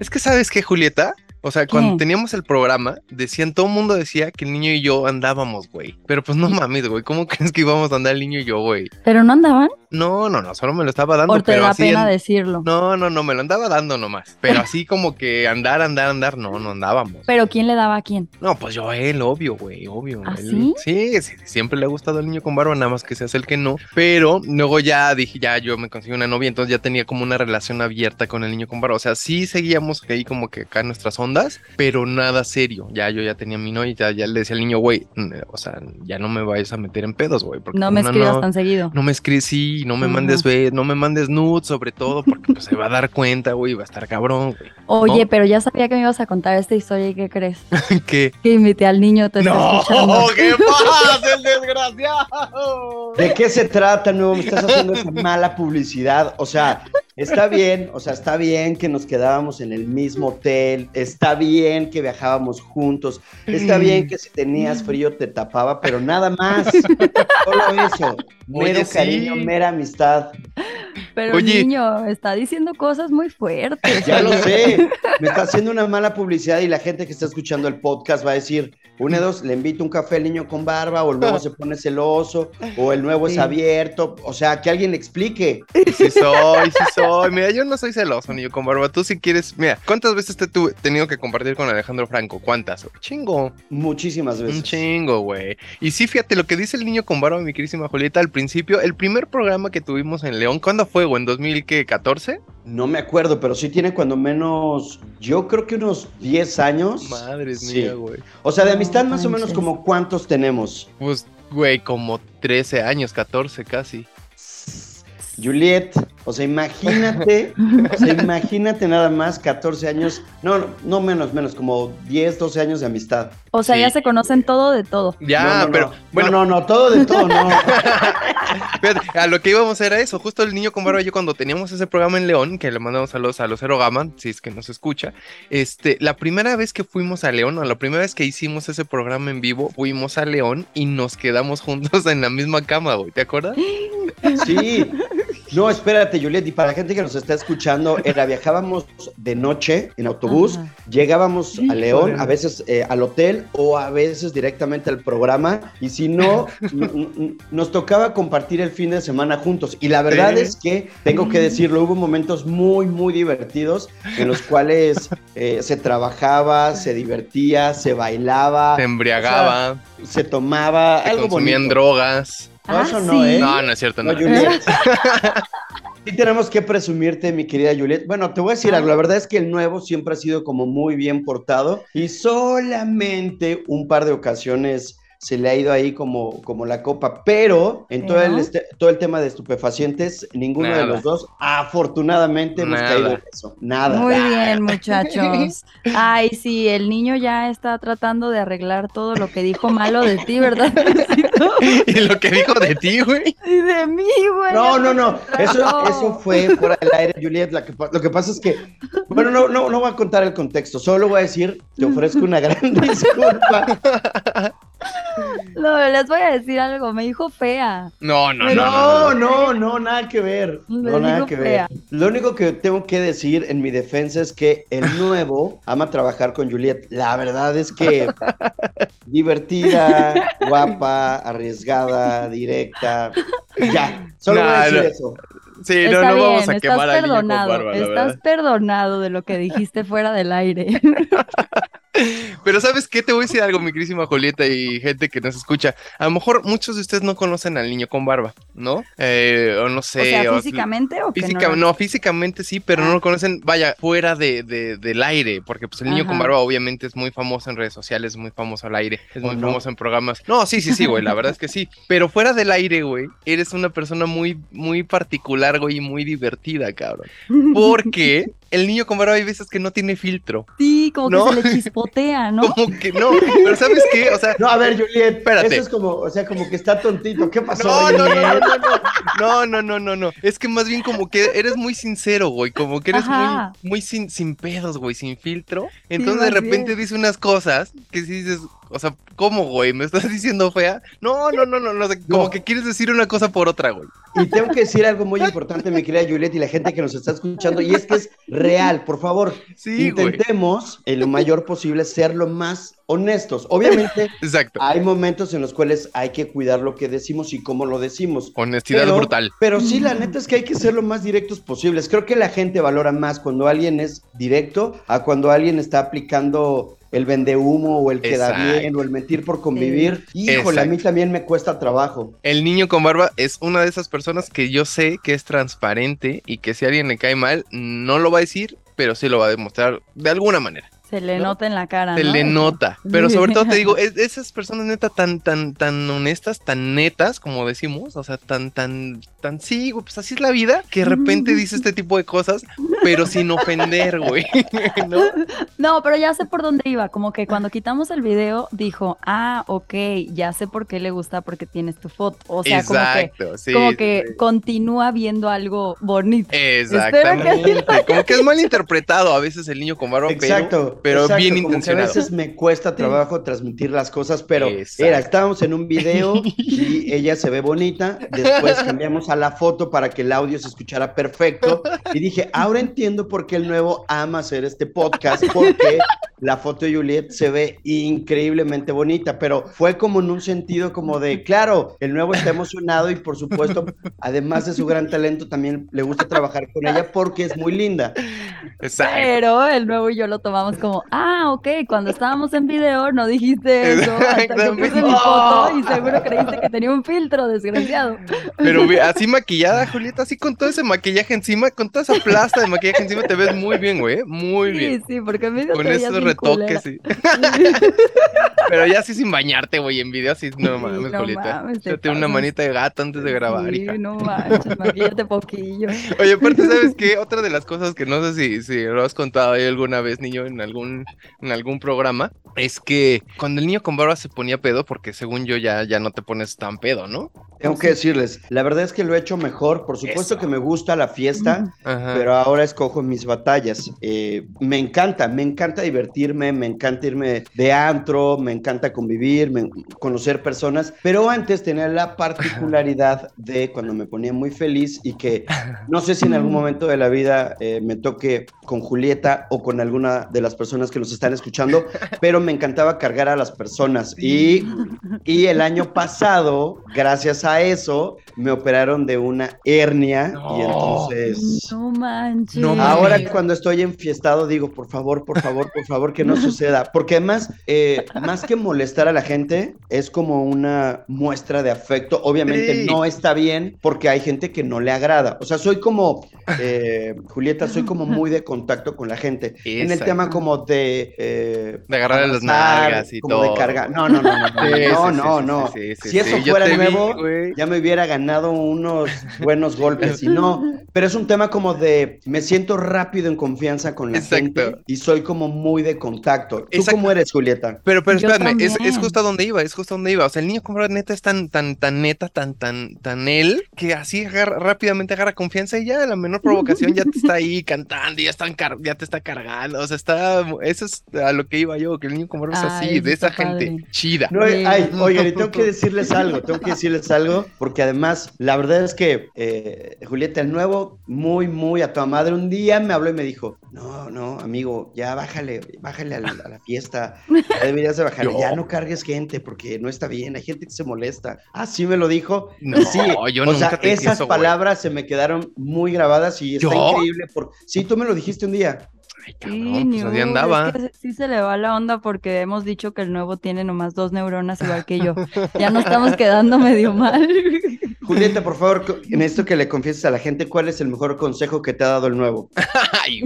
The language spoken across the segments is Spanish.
Es que sabes qué, Julieta, o sea, cuando ¿Qué? teníamos el programa, decían, todo el mundo decía que el niño y yo andábamos, güey. Pero pues no mames, güey, ¿cómo crees que íbamos a andar el niño y yo, güey? ¿Pero no andaban? No, no, no, solo me lo estaba dando, ¿O te pero da así pena en- decirlo? No, no, no, me lo andaba dando nomás. Pero así como que andar, andar, andar, no, no andábamos. ¿Pero quién le daba a quién? No, pues yo a él, obvio, güey, obvio. ¿Ah, él- sí? sí? sí, siempre le ha gustado el niño con barba, nada más que se hace el que no. Pero luego ya dije, ya yo me conseguí una novia, entonces ya tenía como una relación abierta con el niño con barba. O sea, sí seguíamos ahí como que acá nuestras ondas, pero nada serio. Ya yo ya tenía mi novia, ya, ya le decía al niño, güey, o sea, ya no me vayas a meter en pedos, güey. porque No me escribas no- tan seguido. no me escribes, sí, no me mandes ve, no me mandes nudes sobre todo, porque pues, se va a dar cuenta, güey, va a estar cabrón, güey. Oye, ¿no? pero ya sabía que me ibas a contar esta historia y ¿qué crees? ¿Qué? Que invité al niño, te ¡No! escuchando. ¿Qué pasa, el desgraciado? ¿De qué se trata, nuevo? Me estás haciendo esa mala publicidad. O sea, está bien, o sea, está bien que nos quedábamos en el mismo hotel, está bien que viajábamos juntos, está bien que si tenías frío te tapaba, pero nada más. Solo eso. Mero Oye, sí. cariño, mera amistad. Pero Oye. niño está diciendo cosas muy fuertes. Ya lo sé. Me está haciendo una mala publicidad y la gente que está escuchando el podcast va a decir, una de dos, le invito un café al niño con barba, o el nuevo se pone celoso, o el nuevo es abierto. O sea, que alguien le explique. Sí soy, sí soy. Mira, yo no soy celoso, niño con barba. Tú si quieres, mira, ¿cuántas veces te tuve tenido que compartir con Alejandro Franco? ¿Cuántas? Chingo, Muchísimas veces. un chingo, güey. Y sí, fíjate lo que dice el niño con barba, mi querísima Julieta, al principio, el primer programa que tuvimos en León, ¿cuándo fue, güey? ¿En 2014? No me acuerdo, pero sí tiene cuando menos, yo creo que unos 10 años. Madre Sí. mía, güey. O sea, de No amistad más o menos como cuántos tenemos. Pues, güey, como 13 años, 14 casi. Juliet, o sea, imagínate, o sea, imagínate nada más 14 años, no, no, no menos, menos, como 10, 12 años de amistad. O sea, Sí. ya se conocen todo de todo. Ya, No, no, pero, no. bueno, No, no, no, todo de todo, no. Fíjate, a lo que íbamos era eso, justo el niño con barba, yo cuando teníamos ese programa en León, que le mandamos saludos a los Zero Gama, si es que nos escucha, este, la primera vez que fuimos a León, o la primera vez que hicimos ese programa en vivo, fuimos a León y nos quedamos juntos en la misma cama, güey, ¿te acuerdas? Sí. No, espérate, Juliet, y para la gente que nos está escuchando, era viajábamos de noche en autobús, Ajá. llegábamos a. León, a veces eh, al hotel o a veces directamente al programa, y si no, nos tocaba compartir el fin de semana juntos. Y la verdad es que, tengo que decirlo, hubo momentos muy, muy divertidos en los cuales eh, se trabajaba, se divertía, se bailaba, Se embriagaba, se tomaba, se algo consumían bonito. drogas. No, Ah, eso no, sí. ¿eh? No, no es cierto, no. No, Juliet. Sí tenemos que presumirte, mi querida Juliet. Bueno, te voy a decir algo. La verdad es que el nuevo siempre ha sido como muy bien portado y solamente un par de ocasiones se le ha ido ahí como, como la copa, pero en todo el, este- todo el tema de estupefacientes, ninguno de los dos, afortunadamente, hemos Nada. caído en eso. Nada. Muy bien, muchachos. Ay, sí, el niño ya está tratando de arreglar todo lo que dijo malo de ti, ¿verdad? y lo que dijo de ti, güey. Y de mí, güey. No, no, no. Eso, eso fue fuera del aire, Juliet. La que pa- lo que pasa es que, bueno, no, no, no voy a contar el contexto. Solo voy a decir, te ofrezco una gran disculpa. No, les voy a decir algo, me dijo fea. No, no, no. No, no, no, no, nada que ver. Me No, nada que fea. ver. Lo único que tengo que decir en mi defensa es que el nuevo ama trabajar con Juliet. La verdad es que divertida, guapa, arriesgada, directa. Ya, solo voy a decir no. eso. Sí, no, Está no bien, vamos a quemar perdonado, la estás perdonado de lo que dijiste fuera del aire. Pero ¿sabes qué? Te voy a decir algo, mi querísima Julieta y gente que nos escucha. A lo mejor muchos de ustedes no conocen al niño con barba, ¿no? Eh, o no sé. o sea, o- físicamente o Física- no. no, físicamente sí, pero no Ah. lo conocen, vaya, fuera de, de- del aire, porque pues el niño con barba obviamente es muy famoso en redes sociales, es muy famoso al aire, es ¿O muy no? famoso en programas. No, sí, sí, sí, güey, la verdad es que sí, pero fuera del aire, güey, eres una persona muy, muy particular, güey, y muy divertida, cabrón. Porque el niño con barba hay veces que no tiene filtro, Sí, como ¿No? que se le chispotea, ¿no? como que no, pero ¿sabes qué? O sea... No, a ver, Juliet, Espérate. eso es como, o sea, como que está tontito. ¿Qué pasó, No, no, no, no, no, no, no, no, no, no. Es que más bien como que eres muy sincero, güey, como que eres Ajá. muy, muy sin, sin pedos, güey, sin filtro. Entonces de repente bien. dice unas cosas que si dices, O sea, ¿cómo, güey? ¿Me estás diciendo fea? No, no, no, no, no. Como que quieres decir una cosa por otra, güey. Y tengo que decir algo muy importante, mi querida Juliet, y la gente que nos está escuchando, y es que es real, por favor, Sí, güey. intentemos en lo mayor posible ser lo más honestos. Obviamente Exacto. hay momentos en los cuales hay que cuidar lo que decimos y cómo lo decimos. Honestidad Pero- brutal. Pero sí, la neta es que hay que ser lo más directos posibles. Creo que la gente valora más cuando alguien es directo a cuando alguien está aplicando el vendehumo o el queda Exacto. bien o el mentir por convivir. Híjole, a mí también me cuesta trabajo. El niño con barba es una de esas personas que yo sé que es transparente y que si a alguien le cae mal, no lo va a decir, pero sí lo va a demostrar de alguna manera. Se le ¿No? nota en la cara. Se ¿no? le nota. Pero sobre todo te digo, es- esas personas neta tan, tan, tan honestas, tan netas, como decimos, o sea, tan, tan, tan, sí, güey, pues así es la vida, que de repente dice este tipo de cosas, pero sin ofender, güey. ¿No? No, pero ya sé por dónde iba. Como que cuando quitamos el video, dijo, ah, ok, ya sé por qué le gusta porque tienes tu foto. O sea, como que, sí. como que sí. continúa viendo algo bonito. Exactamente. Como que es mal interpretado a veces el niño con barba, pero- Exacto. Pero, exacto, bien como que intencionado. a veces me cuesta trabajo transmitir las cosas, pero Exacto. era, estábamos en un video y ella se ve bonita, después cambiamos a la foto para que el audio se escuchara perfecto y dije, ahora entiendo por qué el nuevo ama hacer este podcast, porque la foto de Juliet se ve increíblemente bonita, pero fue como en un sentido como de, claro, el nuevo está emocionado y por supuesto, además de su gran talento, también le gusta trabajar con ella porque es muy linda. Exacto. Pero el nuevo y yo lo tomamos como, ah, ok, cuando estábamos en video no dijiste eso hasta que puse mi foto y seguro creíste que tenía un filtro, desgraciado. Pero así maquillada, Julieta, así con todo ese maquillaje encima, con toda esa plasta de maquillaje encima, te ves muy bien, güey. ¿eh? Muy Sí, bien. sí, porque en video Con esos retoques, culera. sí. Pero ya así sin bañarte, güey, en video, así, no mames, no Julieta. mames, te Échate una manita de gato antes de grabar, Sí, hija. no manches, maquillate poquillo. Oye, aparte, ¿sabes qué? Otra de las cosas que no sé si, si lo has contado ahí alguna vez, niño, en algún, en algún programa, es que cuando el niño con barba se ponía pedo, porque según yo ya, ya no te pones tan pedo, ¿no? Tengo que decirles, la verdad es que lo he hecho mejor. Por supuesto Eso. que me gusta la fiesta, Ajá. pero ahora escojo mis batallas. Eh, me encanta, me encanta divertirme, me encanta irme de antro, me encanta convivir, me- conocer personas. Pero antes tenía la particularidad de cuando me ponía muy feliz y que no sé si en algún momento de la vida eh, me toque con Julieta o con alguna de las personas que nos están escuchando, pero me encantaba cargar a las personas. Y y el año pasado, gracias a eso, me operaron de una hernia No. y entonces... No manches. No Ahora cuando estoy enfiestado digo, por favor, por favor, por favor, que no suceda. Porque además, eh, más que molestar a la gente, es como una muestra de afecto. Obviamente Sí. no está bien porque hay gente que no le agrada. O sea, soy como, eh, Julieta, soy como muy de contacto con la gente. En el tema como de... eh, De agarrarle las nalgas y como todo. de cargar. No, no, no, no, no, Sí, no, sí, no, sí, no. sí, sí, si eso fuera vi, nuevo, ya me hubiera ganado unos buenos golpes y no, pero es un tema como de me siento rápido en confianza con la Exacto. gente y soy como muy de contacto. ¿Tú Exacto. cómo eres, Julieta? Pero, pero espérame, es, es justo a donde iba, es justo a donde iba. O sea, el niño con neta es tan, tan, tan neta, tan, tan, tan él, que así agarra- rápidamente agarra confianza y ya a la menor provocación ya te está ahí cantando y ya, están car- ya te está cargando. O sea, está, eso es a lo que iba yo, que el niño barba es así, de esa gente chida. No, ay, oigan, y tengo que decirles algo, tengo que decirles algo, porque además, la verdad es que eh, Julieta, el nuevo, muy, muy a tu madre, un día me habló y me dijo, no, no, amigo, ya bájale, bájale a la, a la fiesta, ya deberías de bajarle, Yo. ya no cargues gente, porque no está bien, hay gente que se molesta. Así me lo dijo. No, sí, yo o nunca sea, te esas eso, palabras se me quedaron muy grabadas y está ¿Yo? increíble. Por... Sí, tú me lo dijiste un día. Ay, Sí, cabrón, pues así modo, andaba. es que sí se le va la onda porque hemos dicho que el nuevo tiene nomás dos neuronas igual que yo. Ya nos estamos quedando medio mal. Julieta, por favor, en esto que le confieses a la gente, ¿cuál es el mejor consejo que te ha dado el nuevo? Ay.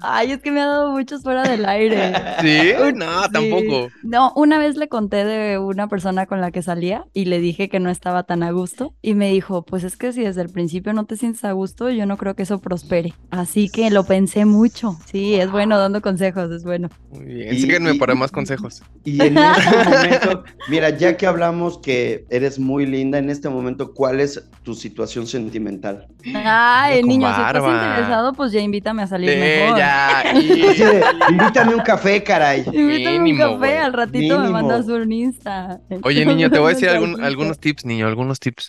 Ay, es que me ha dado muchos fuera del aire. ¿Sí? No, sí. tampoco. No, una vez le conté de una persona con la que salía y le dije que no estaba tan a gusto y me dijo, pues es que si desde el principio no te sientes a gusto, yo no creo que eso prospere. Así que lo pensé mucho. Sí, es bueno dando consejos, es bueno. Muy bien, y- para más consejos. Y en este momento, mira, ya que hablamos que eres muy linda, en este momento, ¿cuál es tu situación sentimental? Ay, con niño, si estás barba. interesado, pues ya invítame a salir mejor. ya. Y así de, invítame un café, caray. Invítame un Mínimo, café, güey. al ratito me mandas un Insta. Oye, niño, te voy a decir Un algún- algunos tips, niño, algunos tips.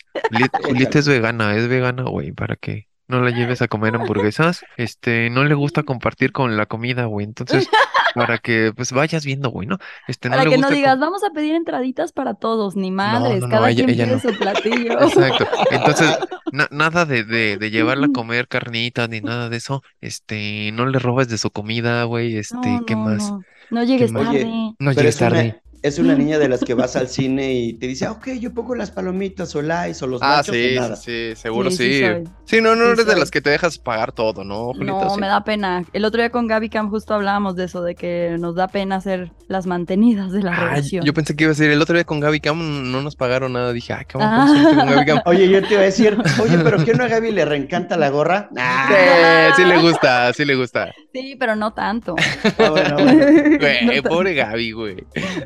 Julieta es vegana, es vegana, güey, para que no la lleves a comer hamburguesas. Este, no le gusta compartir con la comida, güey. Entonces, para que pues vayas viendo, güey, ¿no? Este, no Para le que no gusta digas, vamos a pedir entraditas para todos, ni madres, no, no, cada ella- quien ella pide no. su platillo. Exacto. Entonces, na- nada de, de, de llevarla a comer carnitas ni nada de eso. Este, no le robes de su comida, güey. Este, No, ¿qué no, más? no. No llegues más? tarde. Oye, No Pero llegues es una, tarde. Es una niña de las que vas al cine y te dice, "Ah, ok, yo pongo las palomitas o lice o los Ah, nachos sí, o nada. sí, sí, seguro Sí, sí. sí. Sí, no, no Sí eres de las que te dejas pagar todo, ¿no? No, Sí. me da pena. El otro día con Gaby Cam justo hablábamos de eso, de que nos da pena ser las mantenidas de la Ay, relación. yo pensé que iba a decir, el otro día con Gaby Cam no nos pagaron nada. Dije, ay, Ah. con Gaby Cam. Oye, yo te iba a decir, oye, pero ¿qué no a Gaby le reencanta la gorra? Ah, Sí, sí le gusta, sí le gusta. Sí, pero no tanto. ah, bueno, bueno. Güey, No tanto. pobre Gaby, güey.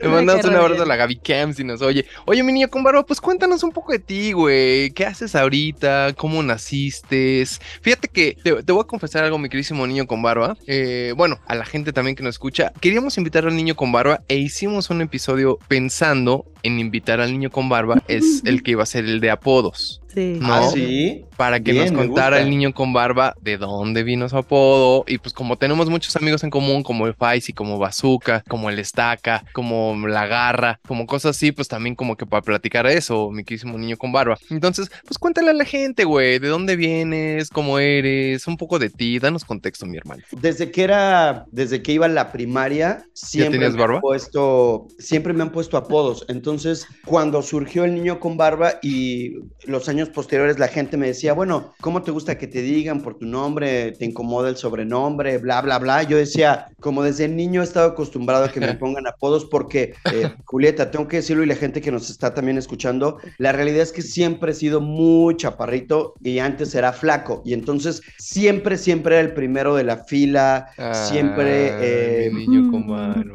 Me mandamos un abrazo a la Gaby Cam si nos oye. Oye, mi niño con barba, pues cuéntanos un poco de ti, güey. ¿Qué haces ahorita? ¿Cómo naciste? Fíjate que te, te voy a confesar algo, mi queridísimo niño con barba. Eh, bueno, a la gente también que nos escucha. Queríamos invitar al niño con barba e hicimos un episodio pensando en invitar al niño con barba. Es el que iba a ser el de apodos. Sí. No. Ah, sí. para que Bien, nos contara el niño con barba de dónde vino su apodo. Y pues como tenemos muchos amigos en común, como el Faisy, como Bazooka, como el Estaca, como la Garra, como cosas así, pues también como que para platicar eso, mi queridísimo niño con barba. Entonces, pues cuéntale a la gente, güey, de dónde vienes, cómo eres, un poco de ti, danos contexto, mi hermano. Desde que era, desde que iba a la primaria, siempre me han barba? puesto, siempre me han puesto apodos. Entonces, cuando surgió el niño con barba y los años posteriores, la gente me decía, bueno, ¿cómo te gusta que te digan por tu nombre? ¿Te incomoda el sobrenombre? Bla, bla, bla. Yo decía, como desde niño he estado acostumbrado a que me pongan apodos porque, eh, Julieta, tengo que decirlo y la gente que nos está también escuchando, la realidad es que siempre he sido muy chaparrito y antes era flaco. Y entonces siempre, siempre era el primero de la fila, siempre... eh, mi niño con.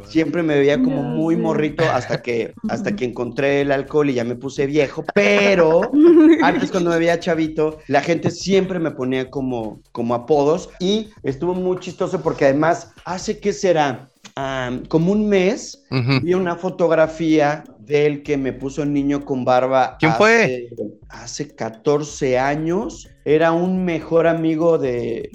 Siempre me veía como muy morrito hasta que, hasta que encontré el alcohol y ya me puse viejo, pero antes cuando me veía chavito, la gente siempre me ponía como, como apodos y estuvo muy chistoso porque además, hace que será como un mes, vi una fotografía del que me puso el niño con barba. ¿Quién fue? Hace 14 años. Era un mejor amigo de,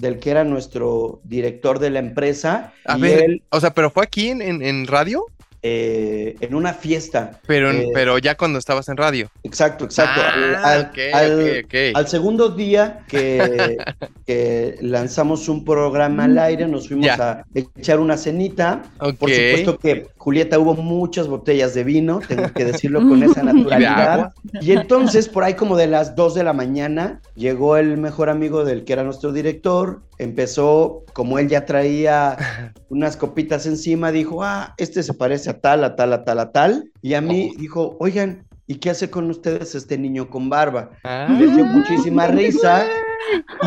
del que era nuestro director de la empresa. A y ver, él o sea, pero fue aquí en, en, en radio, eh, en una fiesta. pero, en- Eh, pero ya cuando estabas en radio. Exacto, exacto. Al- Ah, al, ok, al- ok, ok. al segundo día que, que lanzamos un programa al aire, nos fuimos a echar una cenita. Ok. Por supuesto que Julieta hubo muchas botellas de vino, tengo que decirlo con esa naturalidad. Y entonces, por ahí como de las 2 de la mañana, llegó el mejor amigo del que era nuestro director, empezó, como él ya traía unas copitas encima, dijo, ah, este se parece a tal, a tal, a tal, a tal. Y a mí Oh. dijo, oigan, ¿y qué hace con ustedes este niño con barba? Ah. Les dio muchísima risa.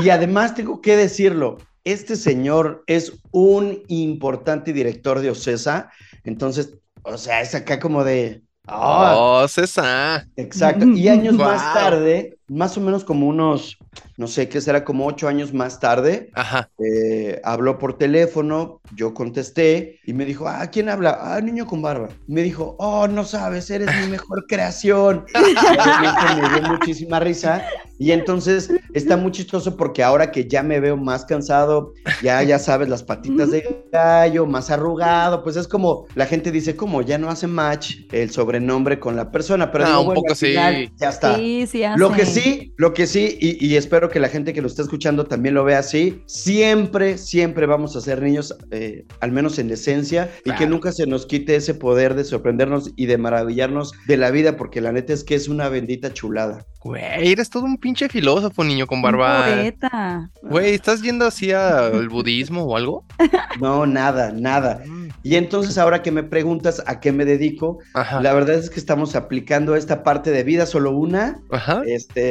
Y además tengo que decirlo, este señor es un importante director de Ocesa, entonces, o sea, es acá como de... "Ah, Oh, César. Exacto. Y años más tarde, más o menos como unos, no sé qué será, como ocho años más tarde, Ajá. eh, habló por teléfono, yo contesté y me dijo, ah, ¿quién habla? Ah, niño con barba. Me dijo, oh, no sabes, eres mi mejor creación. Me dio muchísima risa. Y entonces está muy chistoso porque ahora que ya me veo más cansado, ya, ya sabes, las patitas de gallo, más arrugado, pues es como, la gente dice, como ya no hace match el sobrenombre con la persona, pero Ah, digo, un bueno, poco al final sí. Ya está. Sí, sí Lo que. Sí, lo que sí, y, y espero que la gente que lo está escuchando también lo vea así, siempre, siempre vamos a ser niños, eh, al menos en esencia, y que nunca se nos quite ese poder de sorprendernos y de maravillarnos de la vida, porque la neta es que es una bendita chulada. Güey, eres todo un pinche filósofo, niño con barba. poeta. Güey, ¿estás yendo así al budismo o algo? No, nada, nada. Y entonces ahora que me preguntas a qué me dedico, Ajá. la verdad es que estamos aplicando esta parte de vida solo una, Ajá. este,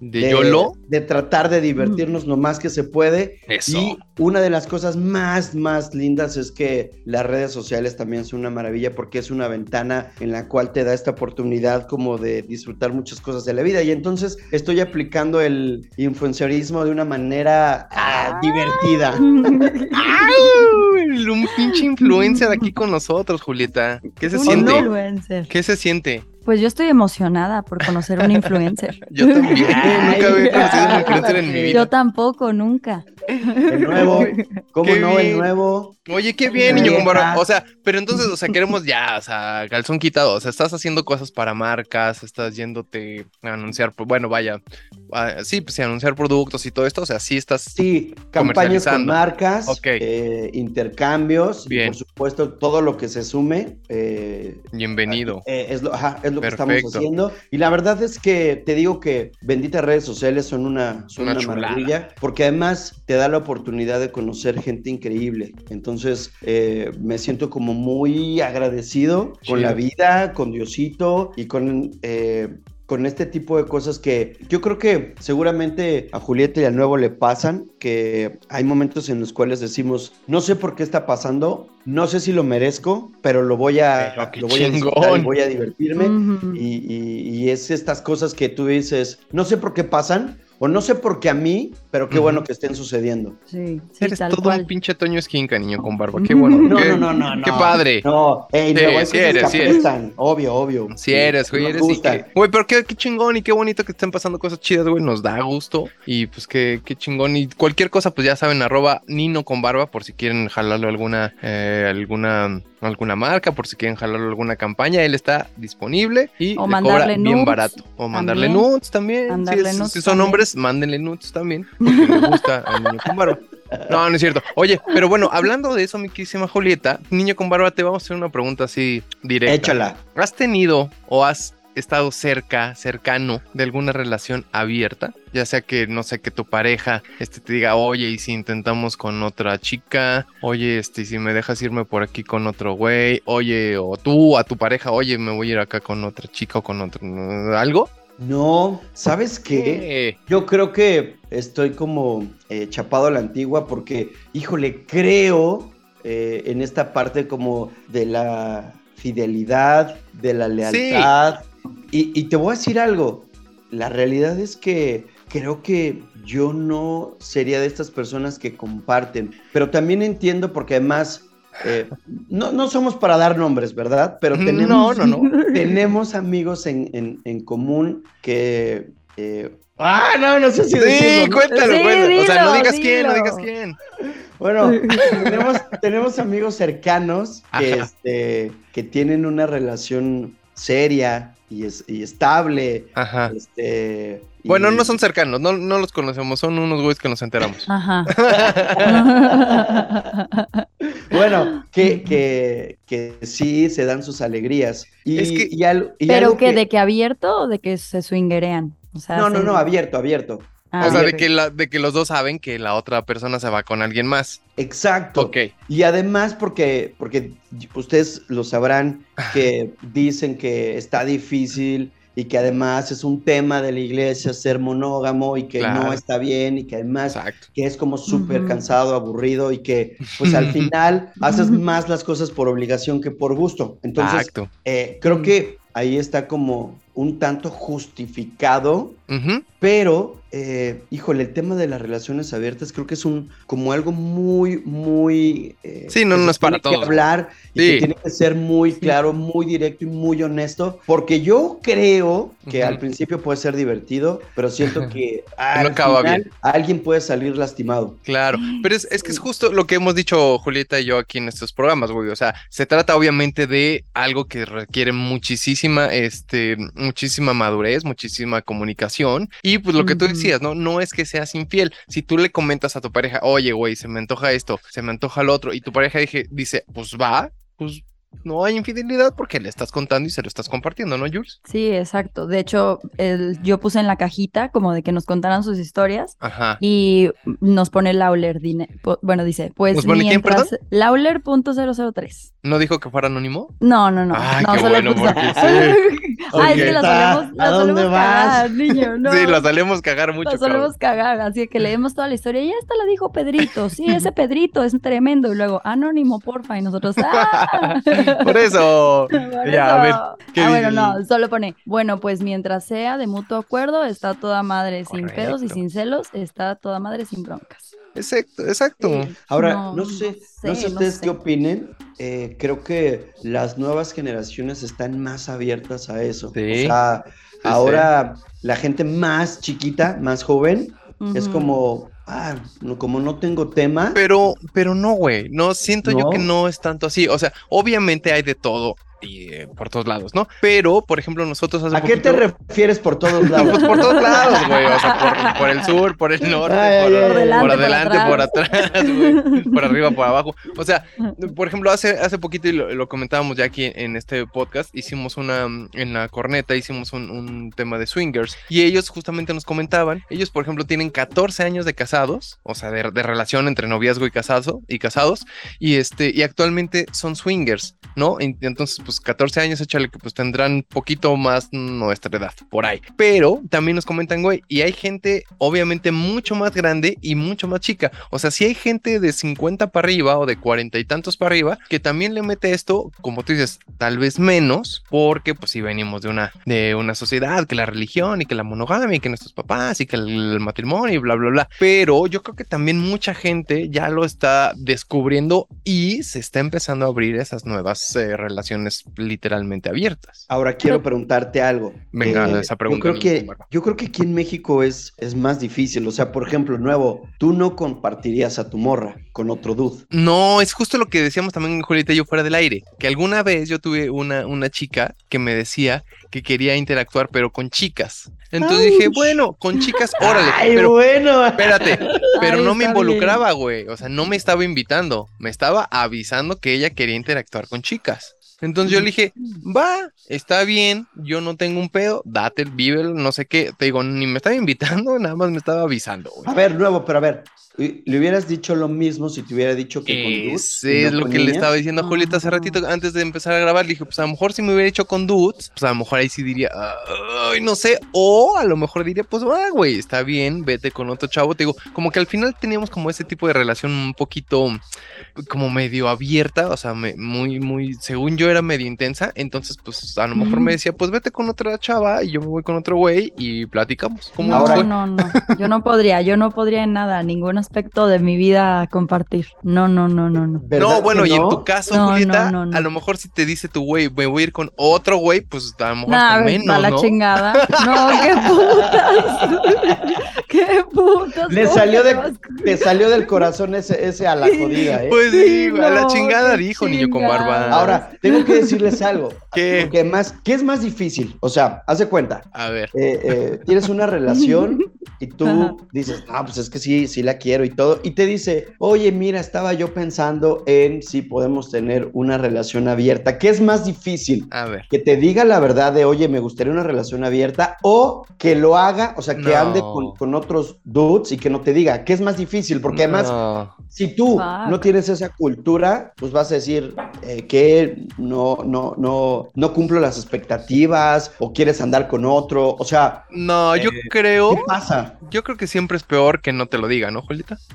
De YOLO. de tratar de divertirnos lo más que se puede. Eso. Y una de las cosas más, más lindas es que las redes sociales también son una maravilla porque es una ventana en la cual te da esta oportunidad como de disfrutar muchas cosas de la vida. Y entonces estoy aplicando el influencerismo de una manera ah, divertida. ¡Ay! Un pinche influencer aquí con nosotros, Julieta. ¿Qué se Un siente? influencer. ¿Qué se siente? Pues yo estoy emocionada por conocer un influencer. Yo también. Ay, Nunca había conocido un influencer en mi Sí. Yo vida. tampoco, nunca. El nuevo, ¿cómo Qué no? El bien. nuevo. Oye, qué bien, niño con Neta. barba. O sea, pero entonces, o sea, queremos ya, o sea, calzón quitado. O sea, estás haciendo cosas para marcas, estás yéndote a anunciar, pues, bueno, vaya, sí, pues sí, anunciar productos y todo esto. O sea, sí estás. Sí, campañas con marcas, eh, intercambios, y por supuesto todo lo que se sume. eh, Bienvenido. eh, es lo, ajá, es lo que estamos haciendo. Y la verdad es que te digo que benditas redes sociales son una, son Una maravilla, porque además te da la oportunidad de conocer gente increíble. Entonces me siento como muy agradecido con la vida, con Diosito y con... con este tipo de cosas que yo creo que seguramente a Julieta y al nuevo le pasan, que hay momentos en los cuales decimos, no sé por qué está pasando, no sé si lo merezco, pero lo voy a, lo voy a disfrutar chingón. y voy a divertirme. Y, y- y es estas cosas que tú dices, no sé por qué pasan, o no sé por qué a mí, pero qué bueno que estén sucediendo. Sí, sí, Eres tal todo cual. un pinche Toño Esquinca, niño con barba. Qué bueno. No, qué, no, no, no, no. Qué padre. No, ey, Sí, hay sí eres, sí eres. obvio, obvio. Si eres, güey, eres y gusta. que... Güey, pero qué, qué chingón y qué bonito que estén pasando cosas chidas, güey, nos da gusto. Y pues qué, qué chingón. Y cualquier cosa, pues ya saben, arroba Nino con barba, por si quieren jalarlo alguna, eh, alguna, alguna marca, por si quieren jalarlo alguna campaña, él está disponible y O le mandarle cobra bien barato. O mandarle también. nudes también. Mandarle si, es- nudes si son también. hombres, mándenle nudes también, porque les gusta al niño con barba. No, no es cierto. Oye, pero bueno, hablando de eso, mi querísima Julieta, niño con barba, te vamos a hacer una pregunta así directa. Échala. ¿Has tenido o has estado cerca, cercano de alguna relación abierta? Ya sea que, no sé, que tu pareja este, te diga, oye, y si intentamos con otra chica, oye, este, y si me dejas irme por aquí con otro güey, oye, o tú a tu pareja, oye, me voy a ir acá con otra chica o con otro, ¿algo? No, ¿sabes qué? ¿Qué? Yo creo que estoy como eh, chapado a la antigua porque, híjole, creo eh, en esta parte como de la fidelidad, de la lealtad. Y, y te voy a decir algo, la realidad es que creo que yo no sería de estas personas que comparten, pero también entiendo porque además... eh, no, no somos para dar nombres, ¿verdad? Pero tenemos, No, no, no. tenemos amigos en, en- en común que... eh, ah, no, no sé si Sí, decirlo, Sí, cuéntalo. o sea, no dilo, digas quién, no dilo. digas quién. Bueno, tenemos, tenemos amigos cercanos que, este, que tienen una relación seria y, es- y estable. Ajá. Este, y- Bueno, no son cercanos, no, no los conocemos, son unos güeyes que nos enteramos. Ajá. Bueno, que, que, que sí se dan sus alegrías. Y, Es que- y al- y Pero que de que abierto o de que se swingerean. O sea, No, no, no, abierto, abierto. Ah, o sea, de que, la, de que los dos saben que la otra persona se va con alguien más. Exacto. Ok. Y además porque, porque ustedes lo sabrán que dicen que está difícil y que además es un tema de la iglesia ser monógamo y que Claro. no está bien y que además Exacto. que es como súper cansado, aburrido y que pues al final haces más las cosas por obligación que por gusto. Entonces Exacto. eh, creo que ahí está como un tanto justificado pero, eh, híjole, el tema de las relaciones abiertas creo que es un como algo muy, muy... eh, Sí, no, no se es para tiene que todos. hablar y Sí. que tiene que ser muy claro, muy directo y muy honesto, porque yo creo que al principio puede ser divertido, pero siento que no al acaba final bien. alguien puede salir lastimado. Claro, pero es, es que es justo lo que hemos dicho Julieta y yo aquí en estos programas, güey. O sea, se trata obviamente de algo que requiere muchísima, este, muchísima madurez, muchísima comunicación. Y pues lo que tú decías, ¿no? No es que seas infiel. Si tú le comentas a tu pareja, oye, güey, se me antoja esto, se me antoja lo otro, y tu pareja dije, dice, pues va, pues no hay infidelidad porque le estás contando y se lo estás compartiendo, ¿no, Jules? Sí, exacto. De hecho, el, yo puse en la cajita como de que nos contaran sus historias Ajá. y nos pone Lauler. dine- po- bueno, dice, pues ¿Nos pone quién, mientras... Lauler.003. ¿No dijo que fuera anónimo? No, no, no. Ay, no qué solo bueno, puso- porque sí. Es que la solemos, la ¿A dónde solemos vas? cagar, niño. No. Sí, lo solemos cagar mucho. La solemos cagar, así que leemos toda la historia y esta la dijo Pedrito, sí, ese Pedrito es tremendo y luego anónimo, porfa, y nosotros, ¡ah! cabrón. Por eso. Por Ya, a ver, eso. ¿qué Ah, bueno, no, solo pone, bueno, pues mientras sea de mutuo acuerdo, está toda madre sin pedos y Correcto. sin celos, está toda madre sin broncas. Exacto, exacto. Ahora, No, no, no sé, sé, no sé no ustedes sé. qué opinen. eh, creo que las nuevas generaciones están más abiertas a eso. Sí. O sea, sí. ahora la gente más chiquita, más joven, es como, ah, no- como no tengo tema. Pero, pero no, güey. No, siento yo que no es tanto así. O sea, obviamente hay de todo y eh, por todos lados, ¿no? Pero, por ejemplo, nosotros hace ¿A qué te poquito- refieres por todos lados? pues por todos lados, güey. O sea, por, por el sur, por el norte, Ay, por, ay, por ay. adelante, por atrás. atrás, güey. Por arriba, por abajo. O sea, por ejemplo, hace, hace poquito, y lo, lo comentábamos ya aquí en este podcast, hicimos una, en la corneta, hicimos un, un tema de swingers. Y ellos justamente nos comentaban, ellos, por ejemplo, tienen 14 años de casados, o sea, de, de relación entre noviazgo y casado, y casados, y este, y actualmente son swingers, ¿no? En- Entonces, pues 14 años, échale que pues tendrán poquito más nuestra edad, por ahí. Pero también nos comentan, güey, y hay gente obviamente mucho más grande y mucho más chica. O sea, si hay gente de 50 para arriba o de 40 y tantos para arriba que también le mete esto, como tú dices, tal vez menos, porque pues si venimos de una, de una sociedad, que la religión y que la monogamia y que nuestros papás y que el, el matrimonio y bla, bla, bla. Pero yo creo que también mucha gente ya lo está descubriendo y se está empezando a abrir esas nuevas eh, relaciones literalmente abiertas. Ahora quiero preguntarte algo. Venga, Eh, esa pregunta, Yo creo, que, yo creo que aquí en México es, es más difícil. O sea, por ejemplo, nuevo, tú no compartirías a tu morra con otro dude. No, es justo lo que decíamos también Julieta y yo fuera del aire, que alguna vez yo tuve una, una chica que me decía que quería interactuar pero con chicas. Entonces dije, bueno, con chicas, órale, Ay, pero bueno. espérate, pero Ay, no me involucraba, güey, o sea, no me estaba invitando, me estaba avisando que ella quería interactuar con chicas. Entonces yo le dije, va, está bien, yo no tengo un pedo, date, vive, no sé qué. Te digo, ni me estaba invitando, nada más me estaba avisando. A ver, nuevo, pero a ver, le hubieras dicho lo mismo si te hubiera dicho que con dudes. no es lo con que le estaba diciendo a Julieta hace Ah. ratito antes de empezar a grabar. Le dije, pues a lo mejor si me hubiera hecho con dudes, pues a lo mejor ahí sí diría, ay, no sé. O a lo mejor diría, pues, ah, güey, está bien, vete con otro chavo. Te digo, como que al final teníamos como ese tipo de relación un poquito como medio abierta, o sea, me- muy, muy, según yo era medio intensa. Entonces, pues a lo mejor me decía, pues vete con otra chava y yo me voy con otro güey y platicamos. ¿Cómo No, no, no, yo no podría, yo no podría en nada, ningún aspecto de mi vida compartir. No, no, no, no, no. ¿Verdad No, bueno, y en tu caso, No, Julieta, no, no, no. a lo mejor si te dice tu güey, me voy a ir con otro güey, pues a lo mejor Nah, menos, a la chingada. No, qué putas. qué putas. Le ¿cómo salió de- Te salió del corazón ese, ese a la jodida, ¿eh? Pues sí, Sí, a la chingada dijo niño con barba. Ahora, tengo que decirles algo. ¿Qué? Porque más, ¿Qué es más difícil? O sea, haz de cuenta. A ver. eh, eh, tienes una relación y tú Ajá. dices, ah, pues es que sí, sí la quiero y todo. Y te dice, oye, mira, estaba yo pensando en si podemos tener una relación abierta. ¿Qué es más difícil? A ver. Que te diga la verdad de, oye, me gustaría una relación abierta o que lo haga, o sea, que No. ande con, con otros dudes y que no te diga. ¿Qué es más difícil? Porque además, No. si tú Fuck. no tienes esa cultura, pues vas a decir eh, que no, no, no, no cumplo las expectativas o quieres andar con otro. O sea, No, yo Eh, creo, ¿qué pasa? yo creo que siempre es peor que no te lo diga, ¿no,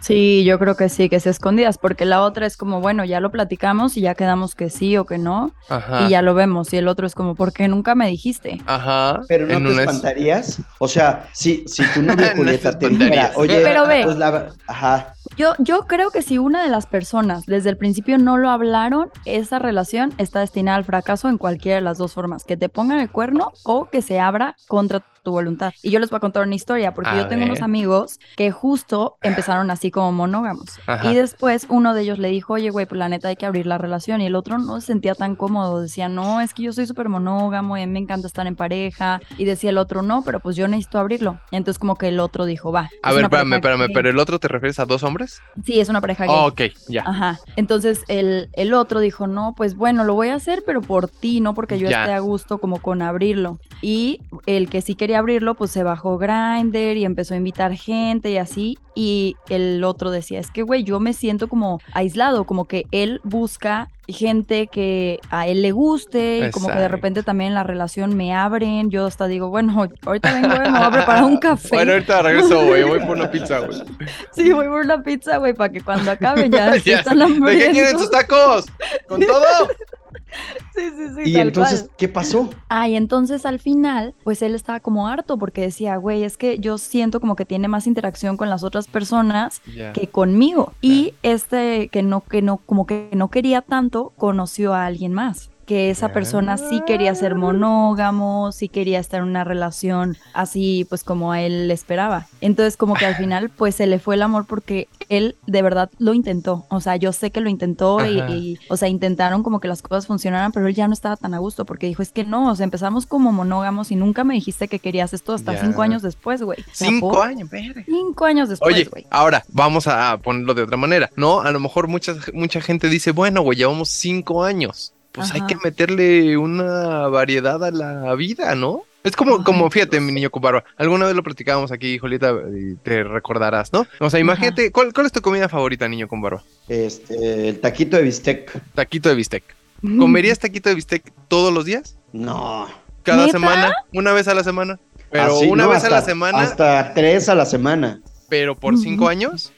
Sí, yo creo que sí, que se escondidas, porque la otra es como, bueno, ya lo platicamos y ya quedamos que sí o que no, Ajá. y ya lo vemos. Y el otro es como, ¿por qué nunca me dijiste? Ajá. Pero no en te una es- espantarías. O sea, si, si tu novia No Julieta te te dijera, oye, Pero ve. pues la- ajá, Yo, yo creo que si una de las personas desde el principio no lo hablaron, esa relación está destinada al fracaso en cualquiera de las dos formas, que te pongan el cuerno o que se abra contra tu voluntad. Y yo les voy a contar una historia, porque A yo tengo unos amigos que justo empezaron así como monógamos. Ajá. Y después uno de ellos le dijo, oye, güey, pues la neta hay que abrir la relación. Y el otro no se sentía tan cómodo. Decía, no, es que yo soy súper monógamo y a mí me encanta estar en pareja. Y decía el otro, no, pero pues yo necesito abrirlo. Y entonces como que el otro dijo, va. A ver, espérame, espérame, que- pero el otro te refieres a dos hombres hombres? Sí, es una pareja gay. Oh, ok, ya. Ajá. Entonces el, el otro dijo, no, pues bueno, lo voy a hacer, pero por ti, no porque yo Ya. esté a gusto como con abrirlo. Y el que sí quería abrirlo, pues se bajó Grinder y empezó a invitar gente y así. Y el otro decía, es que, güey, yo me siento como aislado, como que él busca gente que a él le guste, y como que de repente también la relación me abren. Yo hasta digo, bueno, ahorita vengo, me voy a preparar un café. Bueno, ahorita regreso, güey. Voy por una pizza, güey. Sí, voy por una pizza, güey, para que cuando acabe ya, Ya. están ¿De qué quieren hambrientos. sus tacos? ¿Con todo? Sí, sí, sí. Y tal entonces, cual. ¿qué pasó? Ah, y entonces al final, pues él estaba como harto porque decía, güey, es que yo siento como que tiene más interacción con las otras personas que conmigo. Y este que no, que no, como que no quería tanto, conoció a alguien más. Que esa persona sí quería ser monógamo, sí quería estar en una relación así, pues como a él le esperaba. Entonces, como que al final, pues se le fue el amor porque él de verdad lo intentó. O sea, yo sé que lo intentó y, o sea, intentaron como que las cosas funcionaran, pero él ya no estaba tan a gusto porque dijo, es que no, o sea, empezamos como monógamos y nunca me dijiste que querías esto hasta Ya. cinco años después, güey. Cinco por años, verga. Cinco años después, Oye, güey. ahora vamos a ponerlo de otra manera, ¿no? A lo mejor mucha, mucha gente dice, bueno, güey, llevamos cinco años. Pues hay que meterle una variedad a la vida, ¿no? Es como, como fíjate, mi niño con barba. Alguna vez lo platicábamos aquí, Julieta, y te recordarás, ¿no? O sea, imagínate, ¿cuál, cuál es tu comida favorita, niño con barba? Este, el taquito de bistec. Taquito de bistec. ¿Comerías taquito de bistec todos los días? No. ¿Cada ¿Neta? semana? ¿Una vez a la semana? Pero Así, una no, vez a la semana, Hasta tres a la semana. pero por cinco Ujú. años.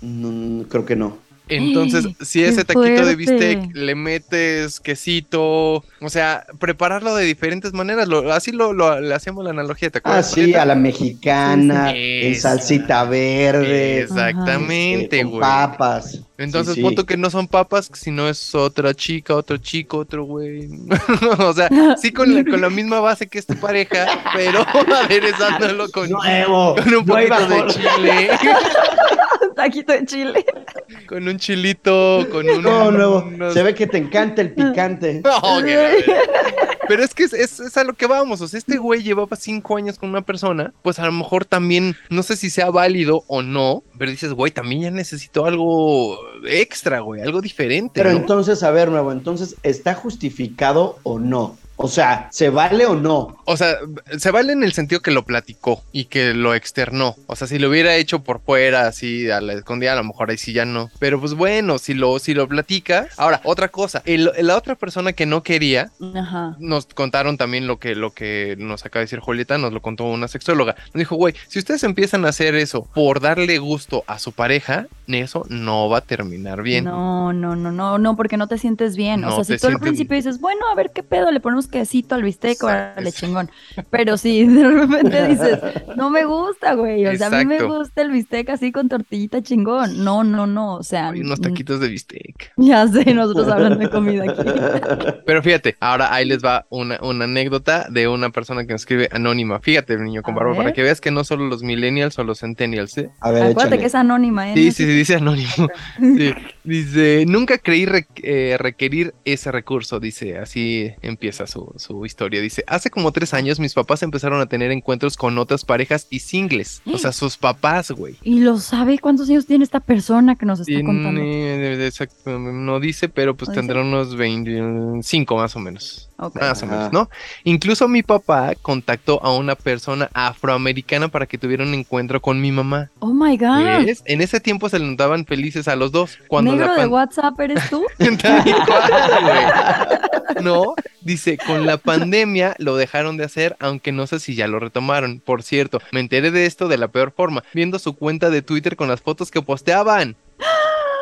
Mm, creo que no. Entonces, si ¡Qué ese taquito de bistec le metes quesito, o sea, prepararlo de diferentes maneras, lo- así lo, lo- le hacíamos la analogía, ¿te Ah, acuerdas? sí, Julieta? a la mexicana, Sí, sí. en salsita verde, Exactamente, este, con güey. papas. Entonces, Sí, sí. punto que no son papas, sino es otra chica, otro chico, otro güey. o sea, sí con la, con la misma base que es tu pareja, pero aderezándolo con, Nuevo, con un poquito de chile, Taquito de chile. con un chilito, con un... No, nuevo. unos- Se ve que te encanta el picante. No, verga. Pero es que es, es- es a lo que vamos. O sea, este güey llevaba cinco años con una persona. Pues a lo mejor también, no sé si sea válido o no. Pero dices, güey, también ya necesito algo extra, güey, algo diferente. Pero ¿no? entonces, a ver, nuevo, entonces, ¿está justificado o no? O sea, ¿se vale o no? O sea, se vale en el sentido que lo platicó y que lo externó. O sea, si lo hubiera hecho por fuera, así a la escondida, a lo mejor ahí sí ya no. Pero pues bueno, si lo, si lo platicas. Ahora, otra cosa, el- la otra persona que no quería, Ajá. nos contaron también lo que, lo que nos acaba de decir Julieta, nos lo contó una sexóloga. Nos dijo, güey, si ustedes empiezan a hacer eso por darle gusto a su pareja, eso no va a terminar bien. No, no, no, no, no, porque no te sientes bien. No o sea, si tú al principio dices, bueno, a ver qué pedo, le ponemos quesito al bistec, órale, exacto. chingón. Pero si de repente dices, no me gusta, güey. O sea, a mí me gusta el bistec así con tortillita chingón. No, no, no. O sea, Hay unos mm, taquitos de bistec. ya sé, nosotros hablando de comida aquí. Pero fíjate, ahora ahí les va una, una anécdota de una persona que nos escribe anónima. Fíjate, niño con A barba, para que veas que no solo los millennials o los centennials, ¿eh? A ver, Acuérdate échale. que es anónima, ¿eh? Sí, sí, sí, dice anónimo. Sí, Dice, nunca creí re- eh, requerir ese recurso, dice, así empieza su, su historia. Dice, hace como tres años mis papás empezaron a tener encuentros con otras parejas y singles. O sea, sus papás, güey. Y lo sabe cuántos años tiene esta persona que nos está contando. Exacto, no dice, pero pues tendrá unos 25 más o menos. Más o menos, ¿no? Incluso mi papá contactó a una persona afroamericana para que tuviera un encuentro con mi mamá. Oh my God. ¿Ves? En ese tiempo se le notaban felices a los dos. Cuando Negro la de WhatsApp eres tú. No, dice, con la pandemia lo dejaron de hacer, aunque no sé si ya lo retomaron. Por cierto, me enteré de esto de la peor forma, viendo su cuenta de Twitter con las fotos que posteaban.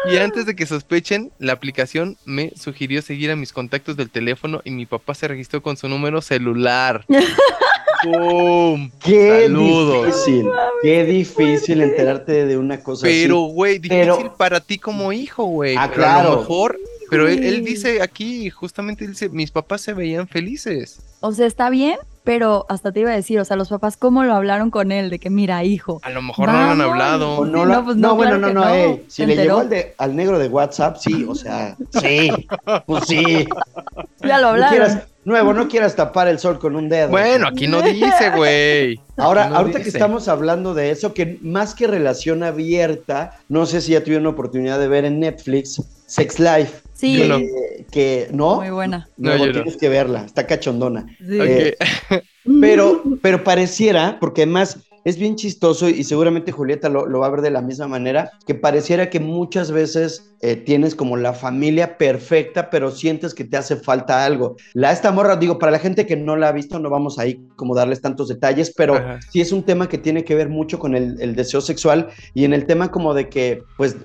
Y antes de que sospechen, la aplicación me sugirió seguir a mis contactos del teléfono y mi papá se registró con su número celular. ¡Pum! Qué Saludos. difícil, qué difícil enterarte de una cosa Pero, así. güey, difícil Pero- para ti como hijo, güey. Ah, pero A lo mejor, pero él, dice aquí, justamente dice, mis papás se veían felices. O sea, está bien, pero hasta te iba a decir, o sea, los papás, ¿cómo lo hablaron con él? De que, mira, hijo. A lo mejor no lo han hablado. O no, lo- no, pues no, no, bueno, claro no, no, no. ey, si ¿Se le enteró? llegó al, de- al negro de WhatsApp, sí, o sea, sí, pues sí. Ya lo No hablaron. quieras, Nuevo, no quieras tapar el sol con un dedo. Bueno, aquí no dice, güey. Ahora, No ahorita que estamos hablando de eso, que más que relación abierta, no sé si ya tuvieron oportunidad de ver en Netflix Sex Life. Sí, no. Que, que- no, muy buena. No, no, no. tienes que verla, está cachondona. Sí. Eh, Pero, pero pareciera, porque además es bien chistoso y seguramente Julieta lo, lo va a ver de la misma manera, que pareciera que muchas veces eh, tienes como la familia perfecta, pero sientes que te hace falta algo. La esta morra, digo, para la gente que no la ha visto, no vamos ahí como darles tantos detalles, pero Ajá. sí es un tema que tiene que ver mucho con el, el deseo sexual y en el tema como de que, pues,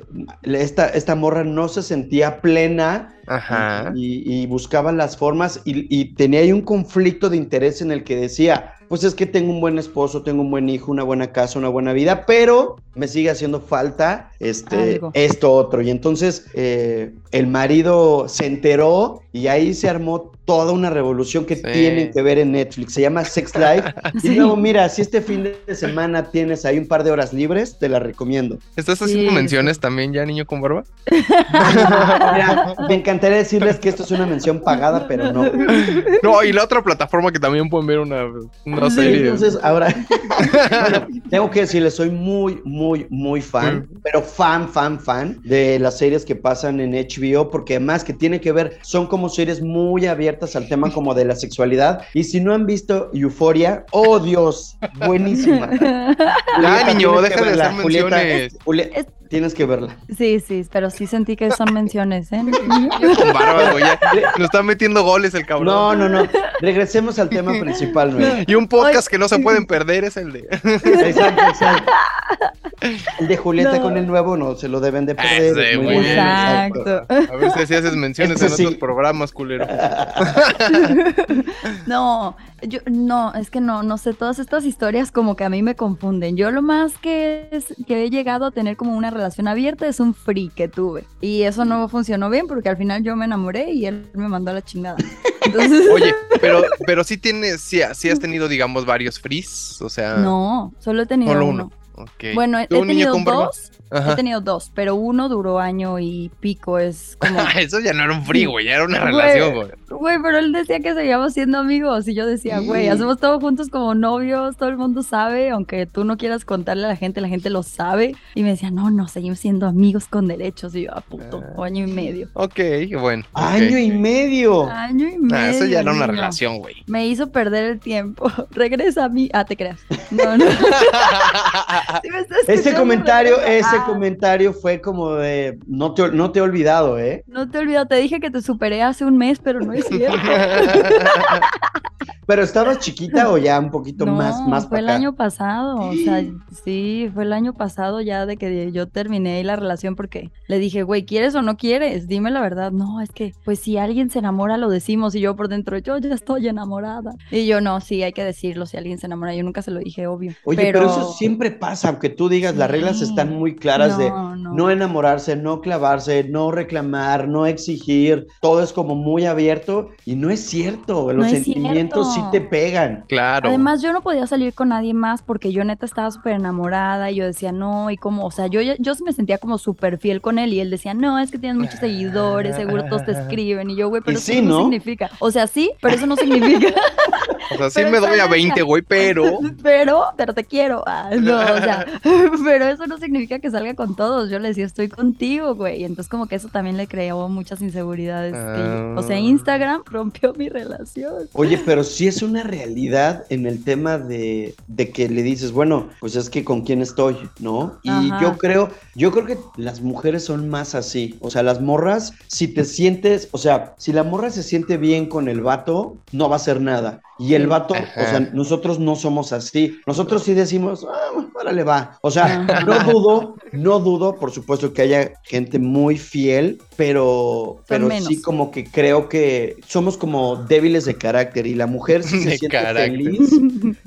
esta, esta morra no se sentía plena Ajá. y, y buscaba las formas y, y tenía ahí un conflicto de interés en el que decía, pues es que tengo un buen esposo, tengo un buen hijo, una buena casa, una buena vida, pero me sigue haciendo falta este, Algo. esto otro. Y entonces eh, el marido se enteró y ahí se armó toda una revolución que Sí. tienen que ver en Netflix. Se llama Sex Life. Y Sí. luego, mira, si este fin de semana tienes ahí un par de horas libres, te la recomiendo. ¿Estás haciendo Sí, menciones también ya, niño con barba? Mira, me encantaría decirles que esto es una mención pagada, pero no. No, y la otra plataforma que también pueden ver una, una Sí, serie. entonces ahora bueno, tengo que decirles, soy muy, muy, muy fan, pero fan, fan, fan de las series que pasan en HBO, porque además que tiene que ver, son como series muy abiertas al tema como de la sexualidad. Y si no han visto Euforia, oh Dios, buenísima. Ah, niño, deja de hacer Julieta, menciones. Julieta, tienes que verla. Sí, sí, pero sí sentí que son menciones, ¿eh? Con barba, güey. Nos está metiendo goles el cabrón. No, no, no. Regresemos al tema principal. Y un podcast que no se pueden perder es el de. Exacto, exacto. El de Julieta No. con el nuevo no se lo deben de perder. Ese, Muy muy bien, bien. Exacto. A ver si así haces menciones en sí. otros programas, culero. No, yo no, es que no, no sé, todas estas historias como que a mí me confunden. Yo lo más que, es, que he llegado a tener como una relación abierta es un free que tuve. Y eso no funcionó bien porque al final yo me enamoré y él me mandó a la chingada. Entonces, Oye, pero, pero sí tienes, sí, sí has tenido, digamos, varios frees, o sea. no, solo he tenido Solo uno. uno. Bueno, he, ¿Tú, he tenido dos, Ajá. he tenido dos, pero uno duró año y pico, es como... Eso ya no era un free, güey, ya era una Güey. relación, güey. Güey, pero él decía que seguíamos siendo amigos y yo decía, güey, Sí. hacemos todo juntos como novios, todo el mundo sabe, aunque tú no quieras contarle a la gente, la gente lo sabe. Y me decía, no, no, seguimos siendo amigos con derechos. Y yo, a puto, Ah. año y medio. Ok, bueno. Año y medio. Año y medio. Ah, eso ya era una niño. relación, güey. Me hizo perder el tiempo. Regresa a mí. Ah, te creas. No, no. Sí Ese escuchando, comentario, ese Ah, comentario fue como de no te, no te he olvidado, ¿eh? No te olvido, te dije que te superé hace un mes, pero no es cierto. Pero estabas chiquita o ya un poquito no, más, más fue para el acá? año pasado, o sea, sí, fue el año pasado ya de que yo terminé la relación porque le dije, güey, ¿quieres o no quieres? Dime la verdad. No, es que, pues si alguien se enamora, lo decimos y yo por dentro, yo ya estoy enamorada. Y yo, no, sí, hay que decirlo si alguien se enamora. Yo nunca se lo dije, obvio. Oye, pero... eso siempre pasa, aunque tú digas, las reglas Sí. están muy claras de No, no. no enamorarse, no clavarse, no reclamar, no exigir, todo es como muy abierto y no es cierto, los es sentimientos. Sí te pegan. Claro. Además, yo no podía salir con nadie más porque yo neta estaba súper enamorada y yo decía, no, y como, o sea, yo, ya- yo me sentía como súper fiel con él y él decía, no, es que tienes muchos seguidores, seguro todos te escriben. Y yo, güey, pero eso sí, no, ¿no? significa. O sea, sí, pero eso no significa. o sea, sí pero me doy a está 20, neta. güey, pero. pero, pero te quiero. Ah, no, o sea, pero eso no significa que salga con todos. Yo le decía, estoy contigo, güey. Y entonces como que eso también le creó muchas inseguridades. que o sea, Ah. Instagram rompió mi relación. Oye, pero sí es una realidad en el tema de, de que le dices, bueno, pues es que con quién estoy, ¿no? Y Ajá. yo creo, yo creo que las mujeres son más así. O sea, las morras, si te sientes, o sea, si la morra se siente bien con el vato, no va a hacer nada. Y el vato, Ajá. o sea, nosotros no somos así. Nosotros sí decimos, ah, órale va. O sea, Ajá. no dudo, no dudo, por supuesto, que haya gente muy fiel, pero, pero sí como que creo que somos como débiles de carácter y la mujer si se De siente carácter. feliz.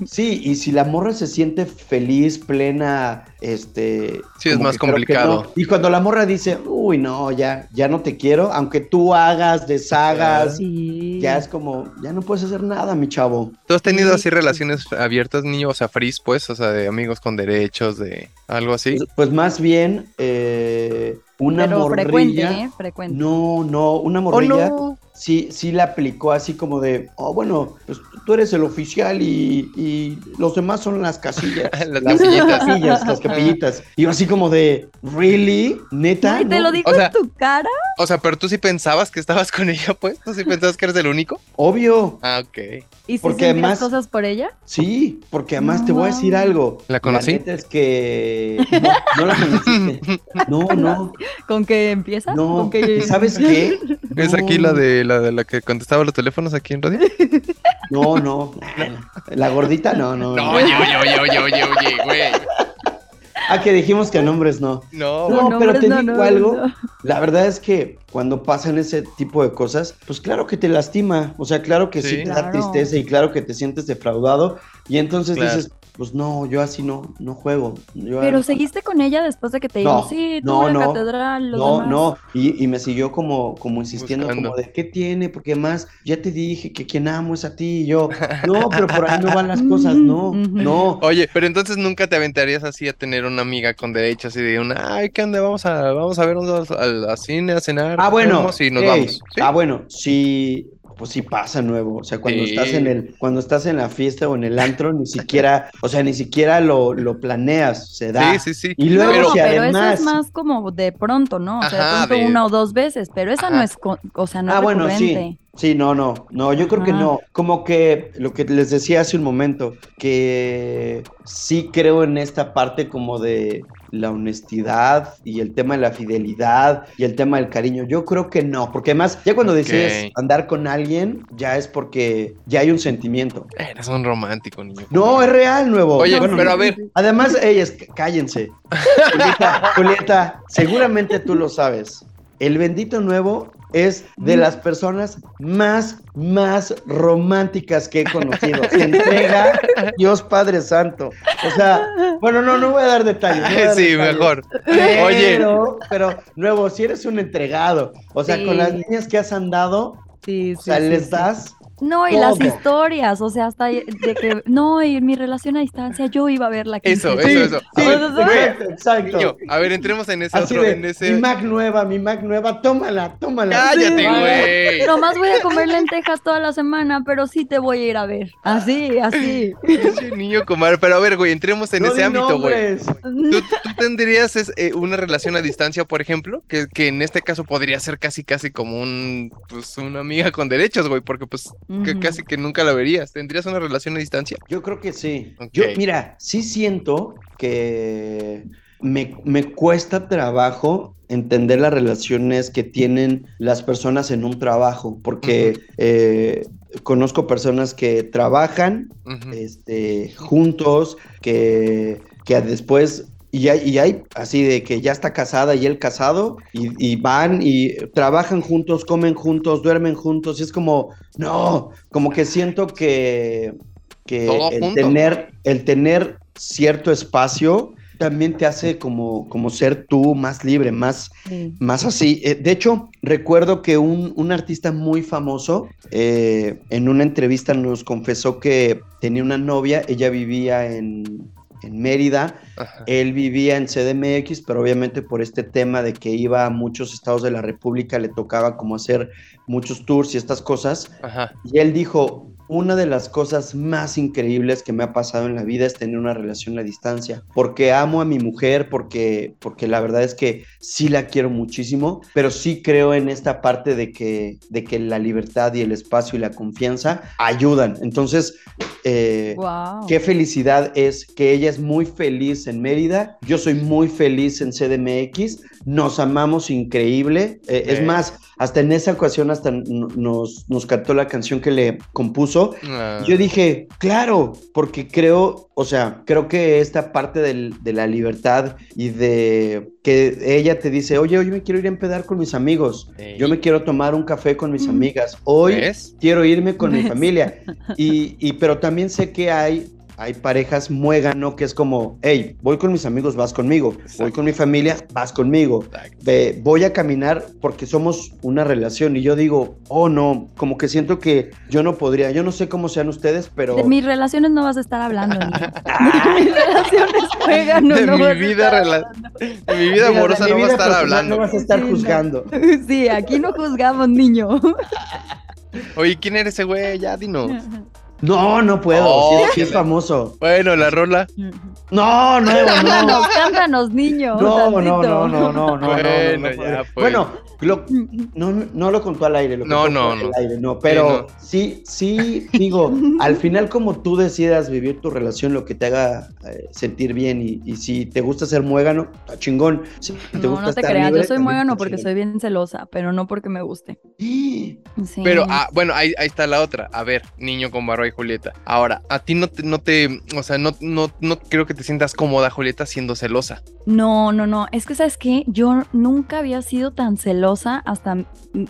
Sí, y si la morra se siente feliz, plena, este... Sí, es más complicado. no. Y cuando la morra dice, uy, no, ya, ya no te quiero, aunque tú hagas, deshagas, Sí. ya es como, ya no puedes hacer nada, mi chavo. ¿Tú has tenido Sí, así sí. relaciones abiertas, niño? O sea, fris, pues, o sea, de amigos con derechos, de algo así. Pues, pues más bien, eh, una Pero frecuente, morrilla. ¿eh? Frecuente. No, no, una ¡Oh, morrilla no! Sí, sí la aplicó así como de, oh, bueno, pues tú eres el oficial y, y los demás son las casillas. Las las capillitas. casillas, las capillitas. Y yo así como de, ¿really? ¿Neta? Ay, ¿Te ¿No? lo digo O sea- en tu cara? O sea, pero tú sí pensabas que estabas con ella, pues. ¿Tú sí pensabas que eres el único? Obvio. Ah, ok. ¿Y si Porque además- cosas por ella? Sí, porque además No te voy a decir algo. ¿La conocí? neta es que no, no la conociste. No, no, ¿Con qué empieza? no. ¿Con qué... ¿Y sabes qué? ¿Es aquí la de la de la que contestaba los teléfonos aquí en radio? No, no. La gordita, no, no. No, no. oye, oye, oye, oye, oye, oye, güey. Ah, que dijimos que nombres no. No, No, No, pero nombres te no, digo nombres algo. no. La verdad es que cuando pasan ese tipo de cosas, pues claro que te lastima. O sea, claro que sí, Sí. te da tristeza y claro que te sientes defraudado. Y entonces Claro. dices, pues no, yo así no, no juego. Yo- Pero seguiste con ella después de que te No, dijo, sí, tú no, la no, catedral, los No, demás. no, y, y me siguió como, como insistiendo, Buscando. como de qué tiene, porque más ya te dije que quien amo es a ti y yo, no, pero por ahí no van las cosas, no, no. Oye, pero entonces nunca te aventarías así a tener una amiga con derechos y de una, ay, ¿qué onda? Vamos a, vamos a vernos al, al cine, a cenar. Ah, bueno, y nos vamos. ¿Sí? ah, bueno, sí, pues sí pasa nuevo, o sea, cuando Sí. estás en el, cuando estás en la fiesta o en el antro, ni siquiera, o sea, ni siquiera lo, lo planeas, se da. sí, sí, sí. Y luego no, si pero además... eso es más como de pronto, ¿no? O sea, Ajá, de pronto de- una o dos veces, pero esa no Ajá. es, co- o sea, no ah, es bueno, recurrente. sí. Sí, no, no, no, yo creo que no. Como que lo que les decía hace un momento, que sí creo en esta parte como de la honestidad y el tema de la fidelidad y el tema del cariño. Yo creo que no, porque además ya cuando decides andar con alguien, ya es porque ya hay un sentimiento. Eres un romántico, niño. No, es real, nuevo. Oye, Bueno, pero a ver, Además, ellas, cállense. Julieta, Julieta, seguramente tú lo sabes. El bendito nuevo es de las personas más, más románticas que he conocido. Se entrega Dios Padre Santo. O sea, bueno, no, no voy a dar detalles. no voy a dar sí, detalles. mejor. Oye, Pero, nuevo, si eres un entregado, o sea, Sí. con las niñas que has andado, Sí, o sea, les das No, y las historias, o sea, hasta de que, no, y en mi relación a distancia yo iba a ver la Eso, eso, eso. Sí, A ver, exacto, exacto. niño, a ver, entremos en ese Así otro, de, en ese. mi Mac nueva, mi Mac nueva, tómala, tómala. Cállate, Sí. güey. Nomás voy a comer lentejas toda la semana, pero sí te voy a ir a ver. Así, así. Niño comadre. Pero a ver, güey, entremos en No ese ámbito, güey. ¿Tú, tú tendrías es, eh, una relación a distancia, por ejemplo? Que, que en este caso podría ser casi, casi como un, pues, una amiga con derechos, güey, porque pues que casi que nunca la verías. ¿Tendrías una relación a distancia? Yo creo que sí. Yo, mira, sí siento que me, me cuesta trabajo entender las relaciones que tienen las personas en un trabajo, porque eh, conozco personas que trabajan este, juntos, que, que después, y hay, y hay así de que ya está casada y él casado, y, y van y trabajan juntos, comen juntos, duermen juntos, y es como, no, como que siento que, que el, junto. tener, el tener cierto espacio también te hace como, como ser tú más libre, más, Sí. más así. Eh, de hecho, recuerdo que un, un artista muy famoso eh, en una entrevista nos confesó que tenía una novia, ella vivía en, en Mérida, Ajá. él vivía en CDMX, pero obviamente por este tema de que iba a muchos estados de la República, le tocaba como hacer muchos tours y estas cosas. Ajá. Y él dijo, una de las cosas más increíbles que me ha pasado en la vida es tener una relación a distancia, porque amo a mi mujer, porque, porque la verdad es que sí la quiero muchísimo, pero sí creo en esta parte de que, de que la libertad y el espacio y la confianza ayudan. Entonces, eh, Wow. Qué felicidad es que ella es muy feliz en Mérida, yo soy muy feliz en CDMX, nos amamos increíble, eh, es más, hasta en esa ocasión hasta nos, nos cantó la canción que le compuso. Ah. Yo dije, claro, porque creo, o sea, creo que esta parte del- de la libertad y de que ella te dice, oye, hoy me quiero ir a empedar con mis amigos, Ey. yo me quiero tomar un café con mis Mm. amigas, hoy ¿Ves? quiero irme con mi familia. Y, y- pero también sé que hay hay parejas muégano que es como, hey, voy con mis amigos, vas conmigo, voy con mi familia, vas conmigo, voy a caminar porque somos una relación y yo digo, oh no, como que siento que yo no podría, yo no sé cómo sean ustedes, pero... De mis relaciones no vas a estar hablando, niño. De mis relaciones juegan, no, De no mi vas vida rela-. En mi vida Mira, amorosa de no mi va a estar hablando. No vas a estar Sí, no. juzgando. Sí, aquí no juzgamos, niño. Oye, ¿quién eres ese güey? Ya, dinos. No, no puedo, Oh, sí, es- sí es qué- famoso. Bueno, la rola. No, no, no. Cántanos, niño. No, no, no, no, no, no, no, Bueno, no, no, ya, pues. Bueno, lo- no, no, no lo contó al aire, lo No, contó no, no. del aire, no, pero Sí, sí, sí, digo, al final como tú decidas vivir tu relación, lo que te haga eh, sentir bien y, y si te gusta ser muégano, está chingón. Si te No, gusta no te estar creas, libre, yo soy muégano porque chingón. soy bien celosa, pero no porque me guste. Sí. Pero, ah, bueno, ahí, ahí está la otra. A ver, niño con barba y Julieta. Ahora, a ti no te, no te, o sea, no, no, no creo que te sientas cómoda, Julieta, siendo celosa. No, no, no. Es que, ¿sabes qué? Yo nunca había sido tan celosa hasta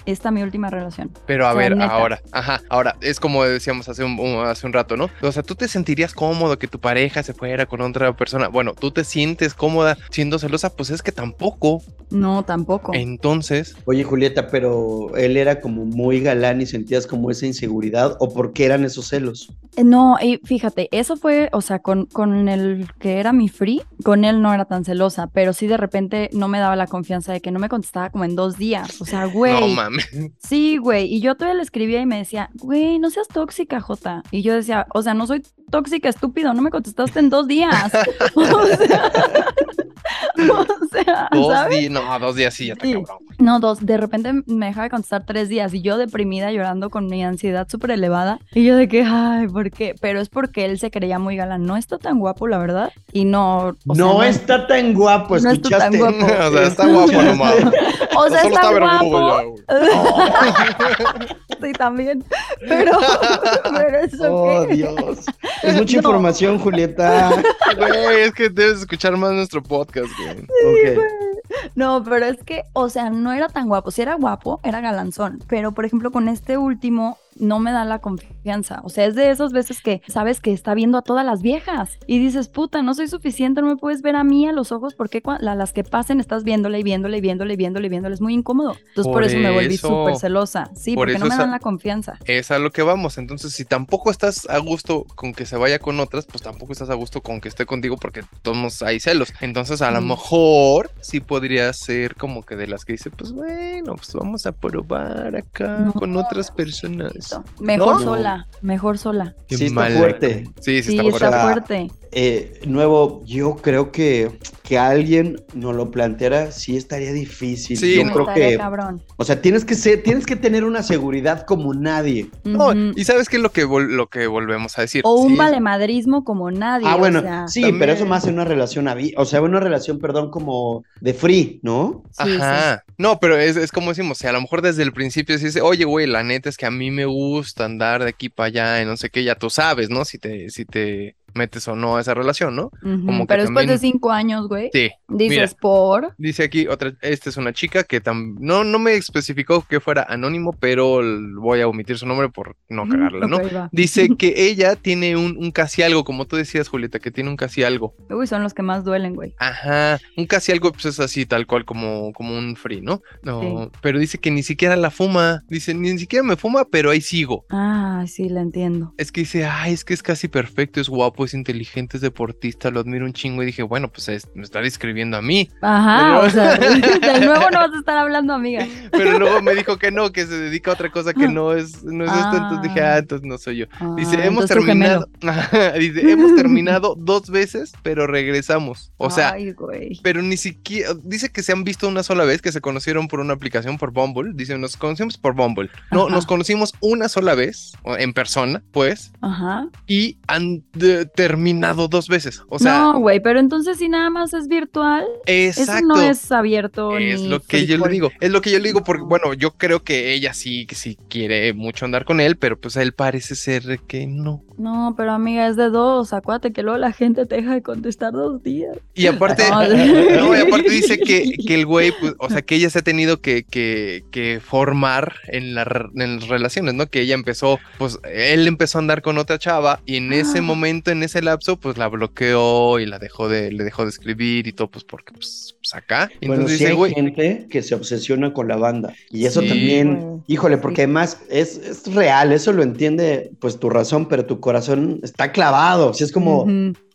esta mi última relación. Pero a O sea, ver, neta. ahora, ajá, ahora, es como decíamos hace un, un- hace un rato, ¿no? O sea, tú te sentirías cómodo que tu pareja se fuera con otra persona. Bueno, tú te sientes cómoda siendo celosa, pues es que tampoco. No, tampoco. Entonces, Oye, Julieta, pero él era como muy galán y sentías como esa inseguridad, o por qué eran esos celos. Eh, No, y fíjate, eso fue, o sea, con, con el que era mi free, con él no era tan celosa, pero sí de repente no me daba la confianza de que no me contestaba como en dos días. O sea, no güey. mames. Sí, güey. Y yo todavía le escribía y me decía, güey, no seas tóxica, Jota. Y yo decía, o sea, no soy tóxica, estúpido, no me contestaste en dos días. o sea, o sea, Dos ¿sabes? días, no, dos días sí, ya está Sí. cabrón. No, dos. De repente me dejaba de contestar tres días y yo deprimida llorando con mi ansiedad súper elevada. Y yo de que, ay, ¿por qué? Pero es porque él se creía muy galán. No está tan guapo, la verdad. Y no. o sea, no, está tan guapo, no está tan escuchaste. guapo. o sea, está guapo nomás. O sea, está vergudo guapo. sí, también. Pero, pero eso Oh, qué. Dios. Es mucha No. información, Julieta. Güey, es que debes escuchar más nuestro podcast, güey. No, pero es que, o sea, no era tan guapo. Si era guapo, era galanzón. Pero, por ejemplo, con este último, no me da la confianza. O sea, es de esas veces que sabes que está viendo a todas las viejas y dices, puta, no soy suficiente, no me puedes ver a mí a los ojos porque la- las que pasen estás viéndole y viéndole y viéndole y viéndole y viéndole. Es muy incómodo. Entonces, por, Por eso me volví súper celosa. Sí, Por porque no me dan la confianza. Es a lo que vamos. Entonces, si tampoco estás a gusto con que se vaya con otras, pues tampoco estás a gusto con que esté contigo porque todos hay celos. Entonces, a lo mejor sí podría ser como que de las que dice, pues bueno, pues vamos a probar acá No, con otras personas. Mejor ¿No? sola, mejor sola. Qué Sí está fuerte. Sí, sí, Sí, está está, fuerte. Eh, nuevo, yo creo que que alguien nos lo planteara sí estaría difícil. Sí, yo no. creo que, cabrón. o sea, tienes que ser, tienes que tener una seguridad como nadie. No, y sabes qué es lo que, lo que volvemos a decir. O un Sí, valemadrismo como nadie. Ah, o bueno, sea, sí, también. pero eso más en una relación, o sea, una relación, perdón, como de free, ¿no? sí, sí. Ajá. No, pero es, es como decimos, o sea, a lo mejor desde el principio se dice, oye, güey, la neta es que a mí me gusta andar de aquí para allá y no sé qué, ya tú sabes, ¿no? Si te, si te metes o no a esa relación, ¿no? Ujú, como que Pero después de cinco años, güey, Sí. dices mira. por. Dice aquí otra, esta es una chica que tam- no, no me especificó que fuera anónimo, pero voy a omitir su nombre por no cagarla, ¿no? Ok, va. Dice que ella tiene un, un casi algo, como tú decías, Julieta, que tiene un casi algo. Uy, son los que más duelen, güey. Ajá, un casi algo pues es así, tal cual como, como un free, ¿no? No, Sí. pero dice que ni siquiera la fuma. Dice, ni siquiera me fuma, pero ahí sigo. Ah, sí, la entiendo. Es que dice, ay, es que es casi perfecto, es guapo, es inteligente, es deportista, lo admiro un chingo. Y dije, bueno, pues es- me está describiendo a mí. Ajá, o sea, del nuevo no vas a estar hablando, amiga. Pero luego me dijo que no, que se dedica a otra cosa que no es, no es esto. Entonces dije, Ah. ah, entonces no soy yo. Ah, Dice, hemos tu gemelo. terminado. dice, hemos terminado dos veces, pero regresamos. O sea, Ay, güey. pero ni siquiera. Dice que se han visto una sola vez, que se conocieron por una aplicación por Bumble. Dice, nos conocimos por Bumble. No, Ajá. nos conocimos una sola vez, en persona, pues, Ajá. y han de- terminado dos veces. O sea, no, güey, pero entonces si nada más es virtual, exacto. eso no es abierto. Es ni lo que yo le digo, es lo que yo le digo, porque bueno, yo creo que ella sí, que sí quiere mucho andar con él, pero pues él parece ser que no. No, pero amiga, es de dos. Acuérdate que luego la gente te deja de contestar dos días. Y aparte, No, no, y aparte dice que, que el güey, pues, o sea, que ella se ha tenido que, que, que formar en, la, re- en las relaciones, ¿no? Que ella empezó, pues, él empezó a andar con otra chava y en ese Ah. momento, en en ese lapso, pues la bloqueó y la dejó de, le dejó de escribir y todo, pues porque pues, pues acá. Y Bueno, entonces sí dice, hay gente que se obsesiona con la banda. Y eso Sí. también, híjole, porque además es, es real, eso lo entiende pues tu razón, pero tu corazón está clavado. O sea, es como,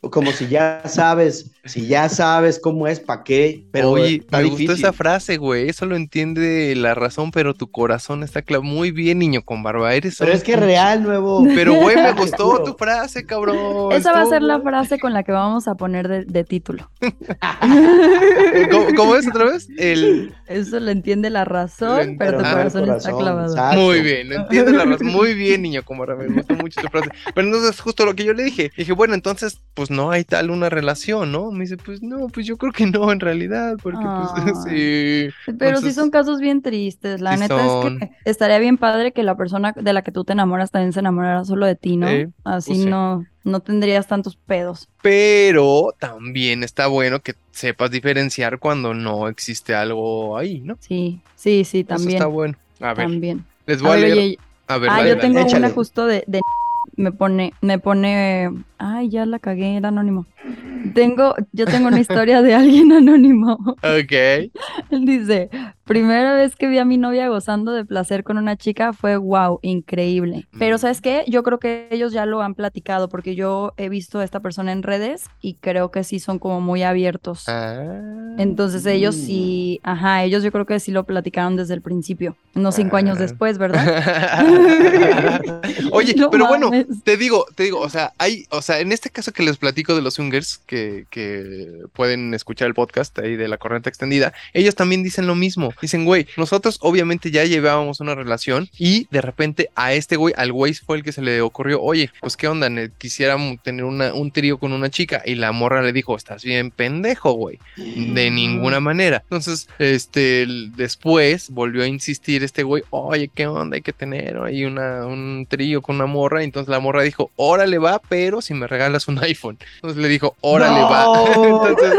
como si ya sabes, si ya sabes cómo es, ¿para qué? Pero Oye, está me difícil. gustó esa frase, güey. Eso lo entiende la razón, pero tu corazón está claro. Muy bien, niño con barba. Eres Pero es que pinche- real, nuevo. Pero, güey, me gustó tu frase, cabrón. Esa va a ser la frase con la que vamos a poner de, de título. ¿Cómo, cómo es otra vez? El... Eso lo entiende la razón, entiende pero tu corazón, está clavado. exacto. Muy bien, lo entiendo la razón. Muy bien, niño con barba. Me gustó mucho tu frase. Pero entonces, justo lo que yo le dije. Dije, bueno, entonces, pues no hay tal una relación, ¿no? Me dice, pues no, pues yo creo que no, en realidad. Porque, pues, sí. Pero sí Entonces- son casos bien tristes. La Sí neta son. es que estaría bien padre que la persona de la que tú te enamoras también se enamorara solo de ti, ¿no? Sí, Así pues sí. no, no tendrías tantos pedos. Pero también está bueno que sepas diferenciar cuando no existe algo ahí, ¿no? Sí, sí, sí, Eso también. está bueno. A ver, También. les A voy a, ver, leer. oye, a ver, ah, dale, yo dale. tengo Échale. una justo de, de me pone, me pone, ay, ya la cagué, era anónimo. Tengo, yo tengo una historia de alguien anónimo. Ok. Él dice, primera vez que vi a mi novia gozando de placer con una chica fue wow, increíble. Pero Mm. ¿sabes qué? Yo creo que ellos ya lo han platicado porque yo he visto a esta persona en redes y creo que sí son como muy abiertos. Ah. Entonces ellos Mm. sí, ajá, ellos yo creo que sí lo platicaron desde el principio, unos cinco años Ah. después, ¿verdad? Oye, No pero bueno, te digo, te digo, o sea, hay, o sea, en este caso que les platico de los swingers que, que pueden escuchar el podcast ahí de la corriente extendida, ellos también dicen lo mismo. Dicen, güey, nosotros obviamente ya llevábamos una relación y de repente a este güey, al güey fue el que se le ocurrió, oye, pues qué onda, quisiéramos tener una, un trío con una chica y la morra le dijo, estás bien pendejo, güey. De ninguna manera. Entonces, este, después volvió a insistir este güey, oye, ¿qué onda? Hay que tener ahí una, un trío con una morra. Entonces la morra dijo, órale va, pero si me regalas un iPhone. Entonces le dijo, órale va. No. Entonces,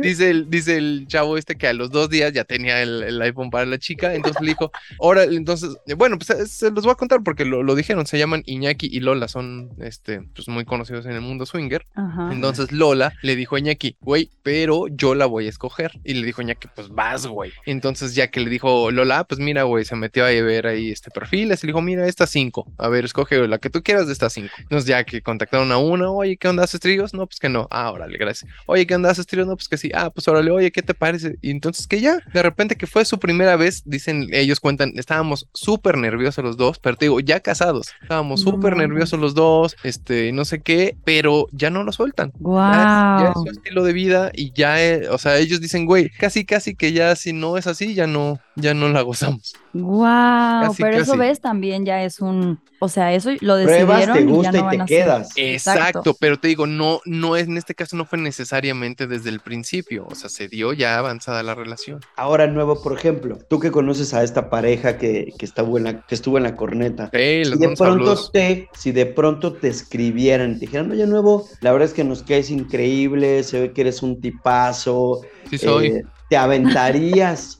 dice el, dice el chavo este que a los dos días ya tenía el, el iPhone para la chica. Entonces le dijo, órale, entonces, bueno, pues eh, se los voy a contar porque lo, lo dijeron. Se llaman Iñaki y Lola, son este, pues, muy conocidos en el mundo swinger. Ajá. Entonces Lola le dijo a Iñaki, güey, pero yo la voy a escoger. Y le dijo Iñaki, pues vas, güey. Entonces ya que le dijo Lola, pues mira, güey, se metió a ver ahí este perfil. Le dijo, mira, estas cinco. A ver, escoge la que tú quieras de estas cinco. Entonces ya que contactaron a una, oye, ¿qué onda haces tríos? No, pues que no. Ah, órale, gracias. Oye, ¿qué onda haces tríos? No, pues que sí. Ah, pues órale, oye, ¿qué te parece? Y entonces que ya, de repente que fue su primera vez, dicen, ellos cuentan, estábamos súper nerviosos los dos, pero te digo, ya casados. Estábamos No súper nerviosos los dos, este, no sé qué, pero ya no lo sueltan. Ya es, ya es Wow. su estilo de vida y ya, eh, o sea, ellos dicen, güey, casi, casi que ya si no es así, ya no, ya no la gozamos. Wow, Casi, pero eso ves también ya es un, o sea, eso lo Pruebas, decidieron te y ya gusta no y van te a hacer. quedas. Exacto, pero te digo, no, no es, en este caso no fue necesariamente desde el principio, o sea, se dio ya avanzada la relación. Ahora, nuevo, por ejemplo, tú que conoces a esta pareja que, que, estuvo, en la, que estuvo en la corneta, Hey, si de pronto saludos. te, si de pronto te escribieran, te dijeran, oye, nuevo, la verdad es que nos caes increíble, se ve que eres un tipazo, Sí soy. eh, ¿te aventarías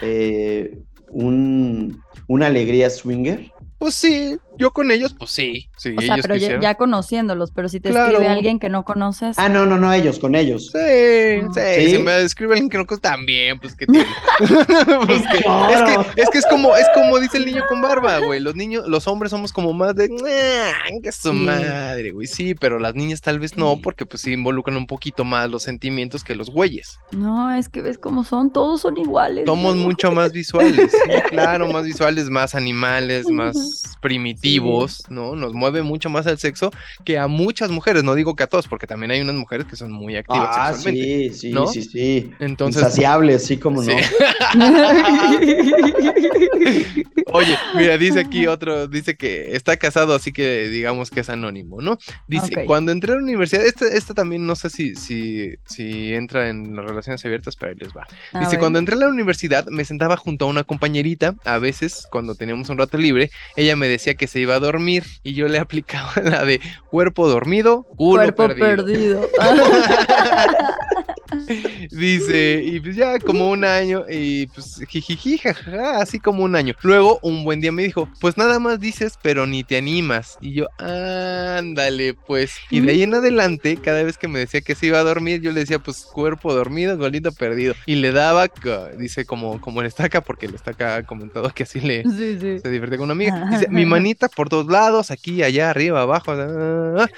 eh, un, una alegría swinger? Pues sí, yo con ellos, pues sí, sí, O sea, ellos pero ya, conociéndolos, pero si te Claro. escribe alguien que no conoces, Ah, no, no, no, ellos, con ellos. Sí, Ah. sí, ¿Sí? si me describe alguien que no costa también, pues que tiene. Pues que- es, que, es que es como, es como dice el niño con barba, güey. Los niños, los hombres somos como más de "Ah, que su Sí. madre, güey. Sí, pero las niñas tal vez no, porque pues sí involucran un poquito más los sentimientos que los güeyes. no, es que ves cómo son, todos son iguales. Somos ¿no? mucho más visuales, sí, claro, más visuales, más animales, más primitivos, ¿no? Nos mueve mucho más el sexo que a muchas mujeres. No digo que a todos, porque también hay unas mujeres que son muy activas Ah, sexualmente. sí, sí, ¿no? sí, sí. Entonces, Insaciables, sí, como no. Sí. Oye, mira, dice aquí otro, dice que está casado, así que digamos que es anónimo, ¿no? Dice, cuando entré a la universidad, este también no sé si, si, si entra en las relaciones abiertas, pero ahí les va. A Dice, ver. cuando entré a la universidad me sentaba junto a una compañerita, a veces cuando teníamos un rato libre, ella me decía que se iba a dormir y yo le aplicaba la de cuerpo dormido, culo Cuerpo perdido. perdido. Dice, y pues ya como un año, y pues jijiji, jajaja, así como un año. Luego, un buen día me dijo, pues nada más dices, pero ni te animas. Y yo, ándale, pues. Y de ahí en adelante, cada vez que me decía que se iba a dormir, yo le decía, pues cuerpo dormido, golito perdido. Y le daba, dice, como, como el estaca, porque el estaca ha comentado que así le se divierte con una amiga. Dice, mi manita por todos lados, aquí, allá, arriba, abajo,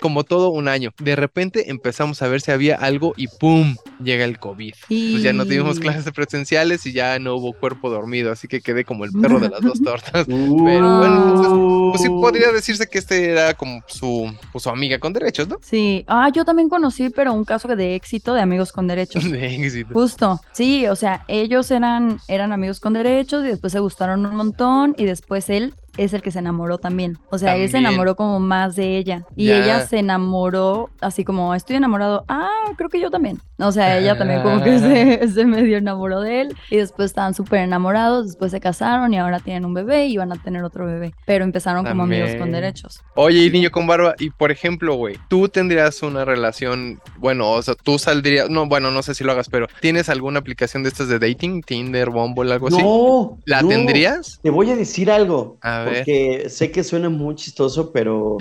como todo un año. De repente empezamos a ver si había algo y ¡pum! Llega el COVID. Pues ya no tuvimos clases presenciales y ya no hubo cuerpo dormido, así que quedé como el perro de las dos tortas. Pero bueno, entonces, pues sí podría decirse que este era como su, pues, su amiga con derechos, ¿no? Sí, ah, yo también conocí, pero un caso de éxito de amigos con derechos. De éxito. Justo, sí, o sea, ellos eran, eran amigos con derechos y después se gustaron un montón y después él es el que se enamoró también. O sea, él se enamoró como más de ella. Y ella se enamoró así como, estoy enamorado. Ah, creo que yo también. O sea, ella también como que se, medio enamoró de él. Y después estaban súper enamorados, después se casaron y ahora tienen un bebé y van a tener otro bebé. Pero empezaron como amigos con derechos. Oye, y niño con barba, y por ejemplo, güey, tú tendrías una relación, bueno, o sea, tú saldrías, no, bueno, no sé si lo hagas, pero ¿tienes alguna aplicación de estas de dating? Tinder, Bumble, algo así? No. ¿La tendrías? Te voy a decir algo. Porque sé que suena muy chistoso, pero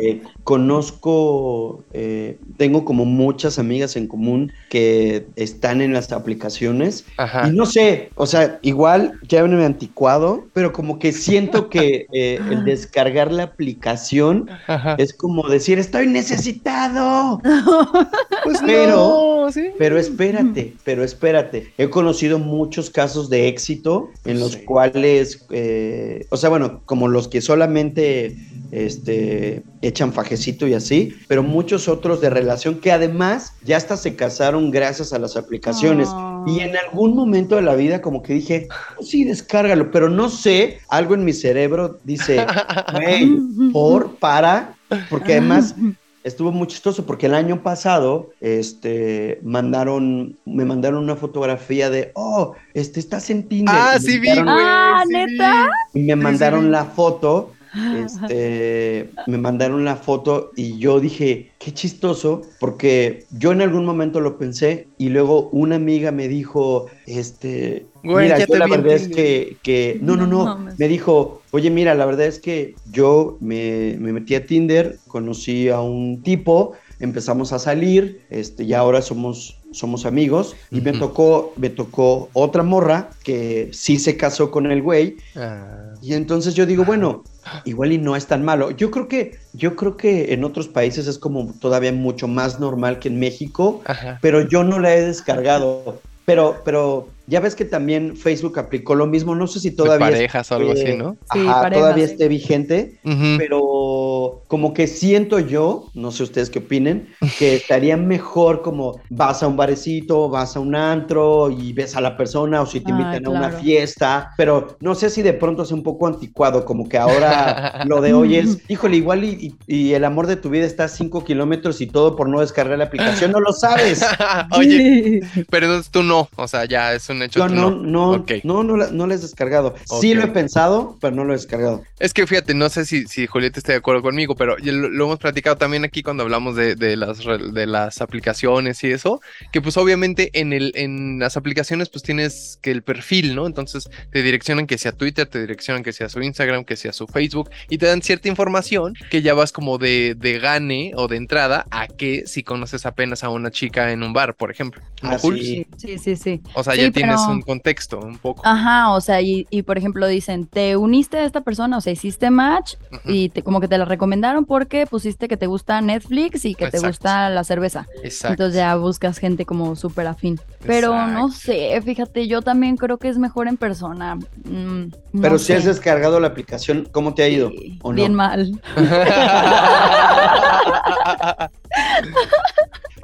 eh, conozco, eh, tengo como muchas amigas en común que están en las aplicaciones. Y no sé, o sea, igual ya me anticuado, pero como que siento que eh, el descargar la aplicación es como decir, estoy necesitado. pues pero, pero espérate, pero espérate. He conocido muchos casos de éxito en los cuales, o sea, bueno, como los que solamente este, echan fajecito y así, pero muchos otros de relación que además ya hasta se casaron gracias a las aplicaciones. Y en algún momento de la vida como que dije, pues sí, descárgalo, pero no sé, algo en mi cerebro dice, por, para, porque además estuvo muy chistoso porque el año pasado este mandaron me mandaron una fotografía de oh este estás en Tinder ah sí vi ah neta y me mandaron la foto este, me mandaron la foto y yo dije, qué chistoso, porque yo en algún momento lo pensé y luego una amiga me dijo, este, mira, yo la verdad es que, que, no, no, no, me dijo, oye, mira, la verdad es que yo me, me metí a Tinder, conocí a un tipo, empezamos a salir, este, y ahora somos somos amigos y me tocó me tocó otra morra que sí se casó con el güey. Ah. y entonces yo digo bueno igual y no es tan malo. Yo creo que yo creo que en otros países es como todavía mucho más normal que en México pero yo no la he descargado. Pero pero ya ves que también Facebook aplicó lo mismo, no sé si todavía... parejas o algo así, ¿no? Ajá, todavía esté vigente, pero como que siento yo, no sé ustedes qué opinen, que estaría mejor como vas a un barecito, vas a un antro y ves a la persona o si te invitan a una fiesta, pero no sé si de pronto es un poco anticuado, como que ahora lo de hoy es, híjole, igual y, el amor de tu vida está a 5 kilómetros y todo por no descargar la aplicación, no lo sabes. Oye, pero tú no, o sea, ya es un hecho. no, no, no, no, no, lo he descargado. Sí lo he pensado, pero no lo he descargado. Es que fíjate, no sé si, si Julieta está de acuerdo conmigo, pero lo, hemos platicado también aquí cuando hablamos de, de, las, de las aplicaciones y eso, que pues obviamente en, el, en las aplicaciones pues tienes que el perfil, ¿no? Entonces te direccionan que sea Twitter, te direccionan que sea su Instagram, que sea su Facebook y te dan cierta información que ya vas como de, de gane o de entrada a que si conoces apenas a una chica en un bar, por ejemplo. Ah, sí. sí, sí, O sea, ya tienes es un contexto un poco. Ajá, o sea, y, por ejemplo dicen, te uniste a esta persona, o sea, hiciste match y como que te la recomendaron porque pusiste que te gusta Netflix y que te gusta la cerveza. Exacto. Entonces ya buscas gente como súper afín. Pero no sé, fíjate, yo también creo que es mejor en persona. Mm, Pero si has descargado la aplicación, ¿cómo te ha ido? Bien mal.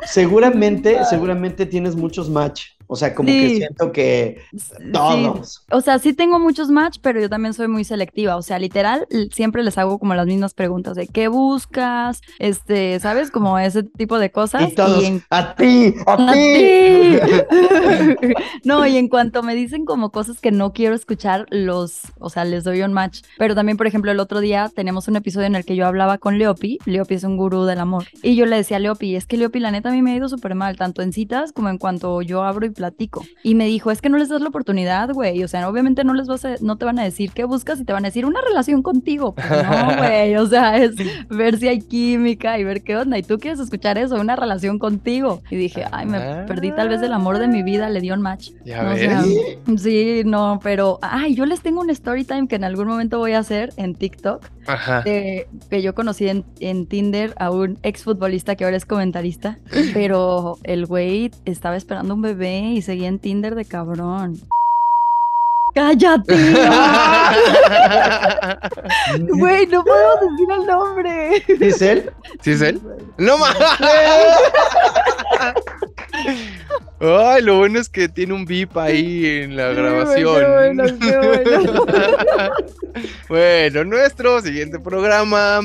seguramente, seguramente tienes muchos match. O sea, como que Sí. siento que Sí. todos. O sea, sí tengo muchos match, pero yo también soy muy selectiva. O sea, literal, siempre les hago como las mismas preguntas de qué buscas, este, ¿sabes? Como ese tipo de cosas. Y todos, en- a ti, a ¡A ti. ti! no, y en cuanto me dicen como cosas que no quiero escuchar, los, o sea, les doy un match. Pero también, por ejemplo, el otro día tenemos un episodio en el que yo hablaba con Leopi. Leopi es un gurú del amor. Y yo le decía a Leopi, es que Leopi, la neta, a mí me ha ido súper mal, tanto en citas como en cuanto yo abro y platico. Y me dijo, es que no les das la oportunidad, güey. O sea, obviamente no les vas a, no te van a decir qué buscas y te van a decir una relación contigo. Pues no, güey. O sea, es ver si hay química y ver qué onda. Y tú quieres escuchar eso, una relación contigo. Y dije, ay, me Ah. perdí tal vez el amor de mi vida, le dio un match. Ya O ves. sea, sí, no, pero, ay, yo les tengo un story time que en algún momento voy a hacer en TikTok, Ajá. de- que yo conocí en, en Tinder a un exfutbolista que ahora es comentarista, pero el güey estaba esperando un bebé y seguía en Tinder de cabrón. ¡Cállate! Güey, no podemos decir el nombre. ¿Dice él? ¿Sí es él? ¡No más! Ay, lo bueno es que tiene un beep ahí en la grabación. bueno, qué bueno. bueno, nuestro siguiente programa.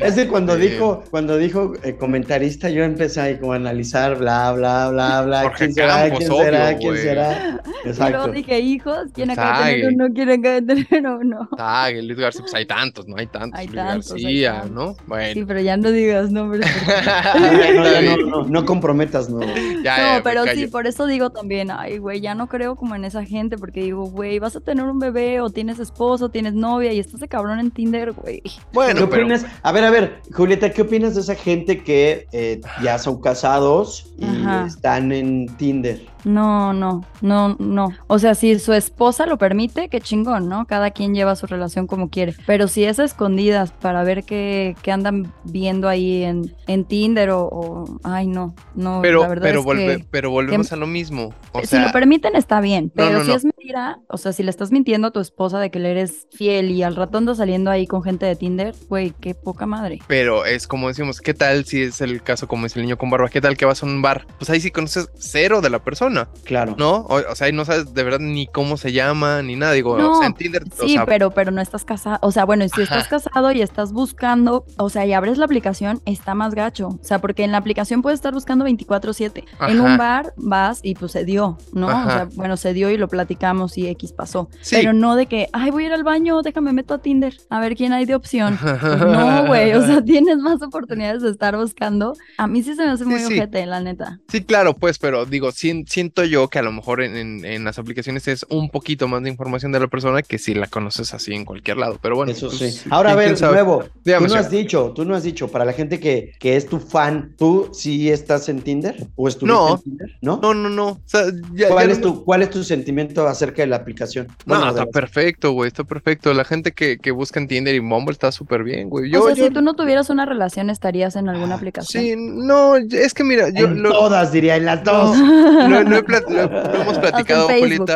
Es que cuando Este, dijo, cuando dijo eh, comentarista, yo empecé ahí como a analizar, bla, bla, bla, bla. Jorge ¿Quién será? Campos, ¿Quién obvio, será? ¿Quién será? Y luego Exacto. dije, hijos, ¿quién acaba de tener uno? ¿Quién acaba de tener uno? Ah, Luis García, pues hay tantos, ¿no? Hay tantos. Hay Luis tantos, hay García, tantos. ¿no? Sí, pero ya no digas nombres. No, comprometas, no. Ya, ya, No, me pero sí, por eso digo también, ay, güey, ya no creo como en esa gente, porque digo, güey, vas a tener un bebé o tienes esposo, tienes novia y estás de cabrón en Tinder, güey. ¿Qué Bueno, pero. opinas? A ver, a ver, Julieta, ¿qué opinas de esa gente que eh, ya son casados y Ajá. están en Tinder? No, no, no, no. O sea, si su esposa lo permite, qué chingón, ¿no? Cada quien lleva su relación como quiere. Pero si es a escondidas para ver qué, qué andan viendo ahí en, en Tinder o, o- Ay, no, no. Pero, la verdad pero, es volve- que- pero volvemos a lo mismo. O si sea, lo permiten está bien, pero no, si no. es mentira, o sea, si le estás mintiendo a tu esposa de que le eres fiel y al rato andas saliendo ahí con gente de Tinder, güey, qué poca madre. Pero es como decimos, ¿qué tal si es el caso como es el niño con barba? ¿Qué tal que vas a un bar? Pues ahí sí conoces cero de la persona, Claro. ¿no? O, o sea, ahí no sabes de verdad ni cómo se llama, ni nada. Digo, No, o sea, en Tinder, o Sí, sea, pero, pero no estás casado, o sea, bueno, si estás casado y estás buscando, o sea, y abres la aplicación, está más gacho, o sea, porque en la aplicación puedes estar buscando 24/7. En un bar vas y pues se dio, ¿no? O sea, bueno, se dio y lo platicamos y X pasó. Sí. Pero no de que, ay, voy a ir al baño, déjame meto a Tinder, a ver quién hay de opción. No, güey, o sea, tienes más oportunidades de estar buscando. A mí sí se me hace muy sí. ojete, la neta. Sí, claro, pues, pero digo, sien- siento yo que a lo mejor en, en- en las aplicaciones es un poquito más de información de la persona que si la conoces así en cualquier lado. Pero bueno, Eso pues, sí. Ahora, a ¿quién- quién ver, sabe? nuevo. Dígame, tú no señor. has dicho, tú no has dicho, para la gente que, que es tu fan, ¿tú sí estás en Tinder? ¿O estuviste No. en Tinder? ¿No? No, no, no. O sea, ya- ¿Cuál, ya es no- tu, ¿Cuál es tu sentimiento acerca de la aplicación? No, Bueno, de está las- perfecto, güey, está perfecto. La gente que, que busca en Tinder y Bumble está súper bien, güey. Yo, o sea, yo- si tú no tuvieras una relación, estarías en alguna aplicación. Sí, no, es que mira, yo en lo, todas, diría, en las dos. lo- lo he plat- lo- lo hemos platicado, Facebook.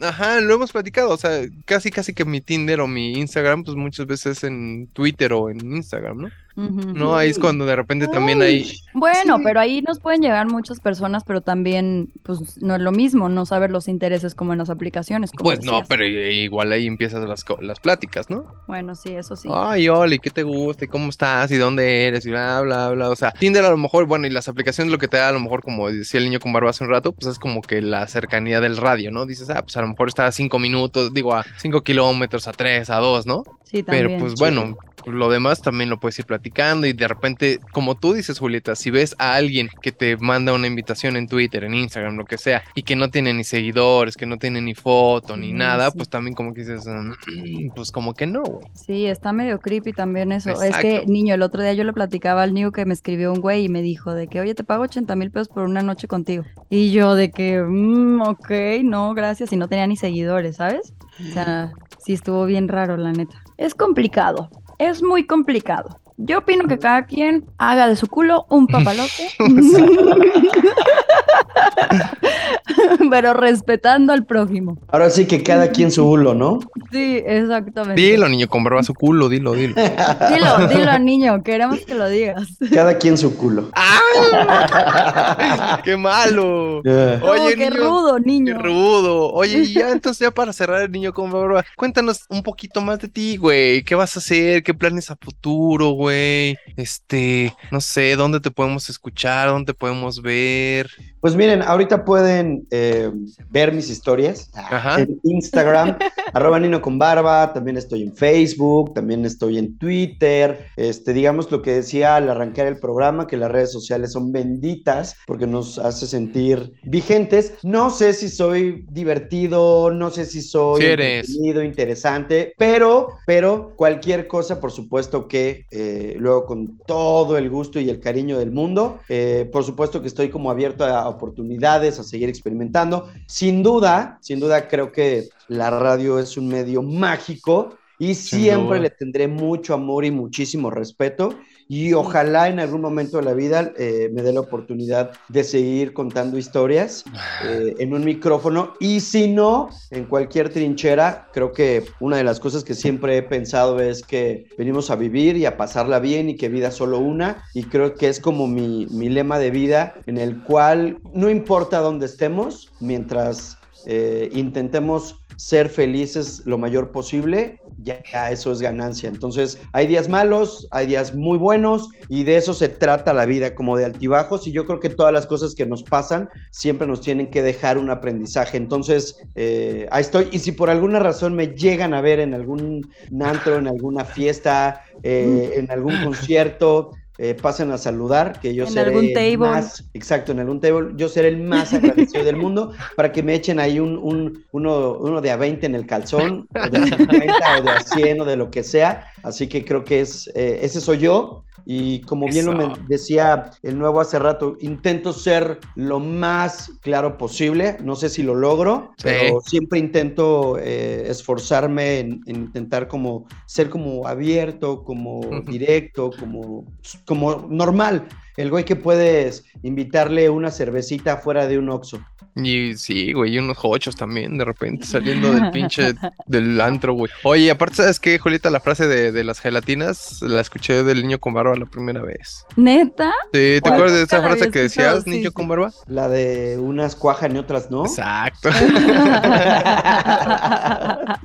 Ajá, lo hemos platicado, o sea, casi casi que mi Tinder o mi Instagram, pues muchas veces en Twitter o en Instagram, ¿no? Ujú. No, ahí es cuando de repente también hay... Bueno, Sí. pero ahí nos pueden llegar muchas personas, pero también, pues, no es lo mismo, no saber los intereses como en las aplicaciones. como Pues no, pero i- igual ahí empiezas las, co- las pláticas, ¿no? Bueno, sí, eso sí. Ay, Oli, ¿qué te gusta? ¿Y cómo estás? ¿Y dónde eres? Y bla, bla, bla. O sea, Tinder a lo mejor, bueno, y las aplicaciones lo que te da a lo mejor, como decía el niño con barba hace un rato, pues es como que la cercanía del radio, ¿no? Dices, ah, pues a lo mejor está a cinco minutos, digo, a cinco kilómetros, a tres, a dos, ¿no? sí, también. Pero pues sí. bueno, lo demás también lo puedes ir platicando y de repente, como tú dices, Julieta, si ves a alguien que te manda una invitación en Twitter, en Instagram, lo que sea, y que no tiene ni seguidores, que no tiene ni foto, ni nada, sí. pues también como que dices, mm, pues como que no, güey. Sí, está medio creepy también eso. Es que, niño, el otro día yo le platicaba al niño que me escribió un güey y me dijo de que, oye, te pago 80 mil pesos por una noche contigo. Y yo de que, "Mm, ok, no, gracias. Y no tenía ni seguidores, ¿sabes? O sea, sí estuvo bien raro, la neta. Es complicado, es muy complicado. Yo opino que cada quien haga de su culo un papalote. Pero respetando al prójimo. Ahora sí que cada quien su hulo, ¿no? Sí, exactamente. Dilo, niño, con barba su culo, dilo, dilo. Dilo, dilo, niño, queremos que lo digas. Cada quien su culo. ¡Ah! ¡Qué malo! Oye, qué niño, rudo, Qué niño. rudo. Oye, y ya entonces ya para cerrar el niño con barba, cuéntanos un poquito más de ti, güey. ¿Qué vas a hacer? ¿Qué planes a futuro, güey? Este, no sé, ¿dónde te podemos escuchar? ¿Dónde te podemos ver? Pues miren, ahorita pueden eh, ver mis historias Ajá. en Instagram, arroba Nino con Barba, también estoy en Facebook, también estoy en Twitter. Este, digamos lo que decía al arrancar el programa, que las redes sociales son benditas porque nos hace sentir vigentes. No sé si soy divertido, no sé si soy Sí entretenido, interesante, pero, pero cualquier cosa, por supuesto que eh, luego con todo el gusto y el cariño del mundo, eh, por supuesto que estoy como abierto a oportunidades, a seguir experimentando. Sin duda, sin duda creo que la radio es un medio mágico y siempre le tendré mucho amor y muchísimo respeto. Y ojalá en algún momento de la vida eh, me dé la oportunidad de seguir contando historias eh, en un micrófono. Y si no, en cualquier trinchera, creo que una de las cosas que siempre he pensado es que venimos a vivir y a pasarla bien y que vida es solo una. Y creo que es como mi, mi lema de vida en el cual no importa dónde estemos, mientras eh, intentemos ser felices lo mayor posible, ya, eso es ganancia. Entonces, hay días malos, hay días muy buenos y de eso se trata la vida, como de altibajos. Y yo creo que todas las cosas que nos pasan siempre nos tienen que dejar un aprendizaje. Entonces, eh, ahí estoy. Y si por alguna razón me llegan a ver en algún antro, en alguna fiesta, eh, en algún concierto, eh, pasen a saludar, que yo En seré algún el table. más, exacto, en algún table, yo seré el más agradecido del mundo para que me echen ahí un, un- uno, uno de a 20 en el calzón, o de a 50 o de a 100 o de lo que sea, así que creo que es, eh, ese soy yo, y como bien lo Eso. men- decía el nuevo hace rato, intento ser lo más claro posible, no sé si lo logro, Sí. pero siempre intento eh, esforzarme en, en intentar como ser como abierto, como directo, como, como normal. El güey que puedes invitarle una cervecita fuera de un Oxxo. Y sí, güey, y unos hochos también, de repente saliendo del pinche del antro, güey. Oye, aparte, ¿sabes qué, Julieta? La frase de, de las gelatinas la escuché del niño con barba la primera vez. ¿Neta? Sí, ¿Te acuerdas de esa frase que decías, sí, niño sí. con barba? La de unas cuajan y otras no. Exacto.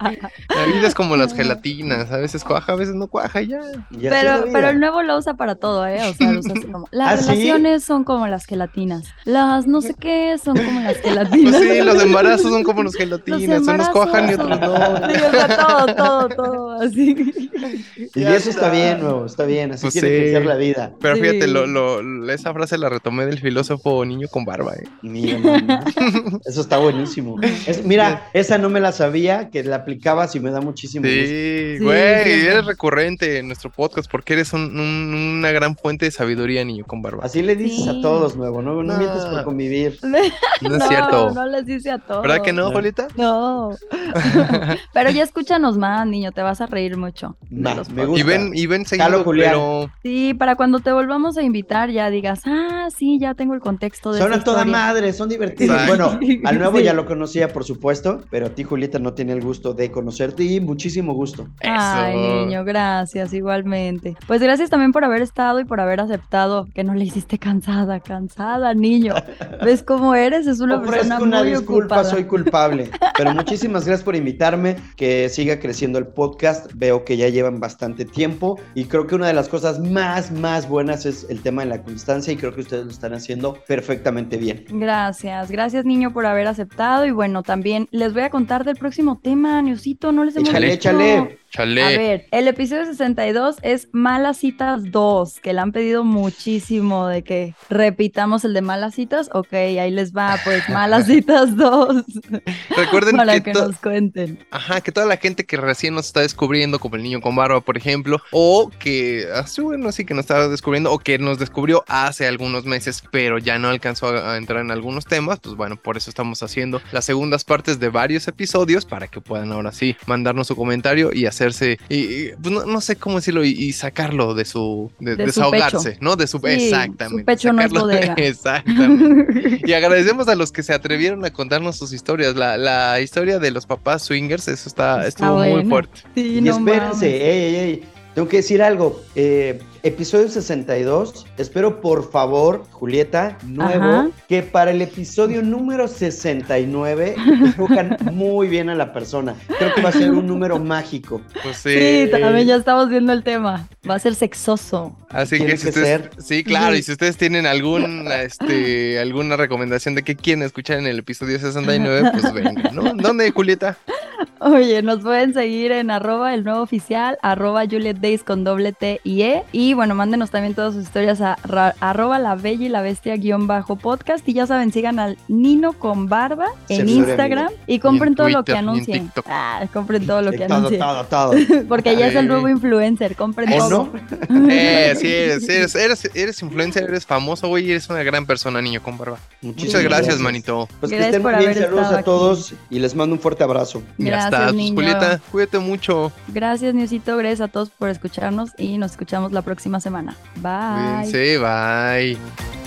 La vida es como las gelatinas, a veces cuaja, a veces no cuaja y ya. Y así es la Pero, pero el nuevo lo usa para todo, ¿eh? O sea, lo usa así como. Las ¿Ah, sí? relaciones son como las gelatinas. Las no sé qué son como las Pues gelatinas. sí, los embarazos son como los Los gelatinas, unos cuajan y otros son- no. Sí, todo, todo, todo, así. Y eso está bien, nuevo, está bien. Así Pues tiene que sí. ser la vida. Pero fíjate, lo, lo- esa frase la retomé del filósofo niño con barba, ¿eh? Mira, eso está buenísimo. Es- mira, esa no me la sabía, que la aplicabas y me da muchísimo gusto. Sí, güey, sí. eres recurrente en nuestro podcast porque eres un- un- una gran fuente de sabiduría, niño con barba. Así le dices Sí. a todos, nuevo, no, no No. mientes por convivir. No es cierto. No les dice a todos. ¿Verdad que no. Julieta? No. Pero ya escúchanos más, niño, te vas a reír mucho. los me gusta. Y ven, y ven Julián. pero Sí, para cuando te volvamos a invitar ya digas, ah, sí, ya tengo el contexto de Son a toda historia". madre, son divertidos. Exacto. Bueno, al nuevo Sí. ya lo conocía, por supuesto, pero a ti, Julieta, no tenía el gusto de conocerte y muchísimo gusto. Ay, Eso. niño, gracias, igualmente. Pues gracias también por haber estado y por haber aceptado que no le hiciste cansada, cansada, niño. ¿Ves cómo eres? Es una persona Ofrezco una muy disculpa, ocupada. soy culpable. Pero muchísimas gracias por invitarme, que siga creciendo el podcast. Veo que ya llevan bastante tiempo y creo que una de las cosas más, más buenas es el tema de la constancia y creo que ustedes lo están haciendo perfectamente bien. Gracias, gracias niño por haber aceptado y bueno, también les voy a contar del próximo tema, Niusito, no les hemos Échale, dicho. échale. Chale. A ver, el episodio 62 es Malas Citas 2, que le han pedido muchísimo de que repitamos el de Malas Citas. Ok, ahí les va, pues Malas Citas 2, Recuerden para que, que nos cuenten. Ajá, que toda la gente que recién nos está descubriendo, como el niño con barba, por ejemplo, o que, así bueno, sí que nos está descubriendo, o que nos descubrió hace algunos meses, pero ya no alcanzó a, a entrar en algunos temas, pues bueno, por eso estamos haciendo las segundas partes de varios episodios para que puedan ahora sí mandarnos su comentario y hacer hacerse, y, y, pues no, no sé cómo decirlo, y, y sacarlo de su, de, De su desahogarse, pecho. ¿no? De su, Sí, exactamente. su pecho no es sacarlo- bodega. Exactamente. Y agradecemos a los que se atrevieron a contarnos sus historias. La, la historia de los papás swingers, eso está, Está estuvo muy fuerte. Sí, Y no espérense, ey, ey, ey, tengo que decir algo. eh, episodio 62, espero por favor, Julieta, nuevo, Ajá. que para el episodio número 69 escojan muy bien a la persona. Creo que va a ser un número mágico. Pues Sí, también ya estamos viendo el tema. Va a ser sexoso. Así que si que ustedes, ser. sí, claro, Sí. y si ustedes tienen algún, este, alguna recomendación de qué quieren escuchar en el episodio 69, pues venga, ¿no? ¿Dónde, Julieta? Oye, nos pueden seguir en arroba el nuevo oficial, arroba Juliet Days con doble T y E. Y bueno, mándenos también todas sus historias a ra- arroba la bella y la bestia guion bajo podcast. Y ya saben, sigan al Nino con barba en Servidor Instagram y compren Y todo lo que anuncien. Ah, compren todo lo que todo, anuncien. todo, todo. Porque ya es el nuevo influencer, compren ¿O todo. no? Eh, sí, eres, eres, eres, eres influencer, eres famoso, güey, y eres una gran persona, niño con barba. Muchísimas Muchas gracias, manito. Pues que estén muy bien, saludos a todos y les mando un fuerte abrazo. ya Gracias, está, pues, niño. Julieta, cuídate mucho. Gracias, Niosito. Gracias a todos por escucharnos y nos escuchamos la próxima semana. Bye. Cuídense, bye.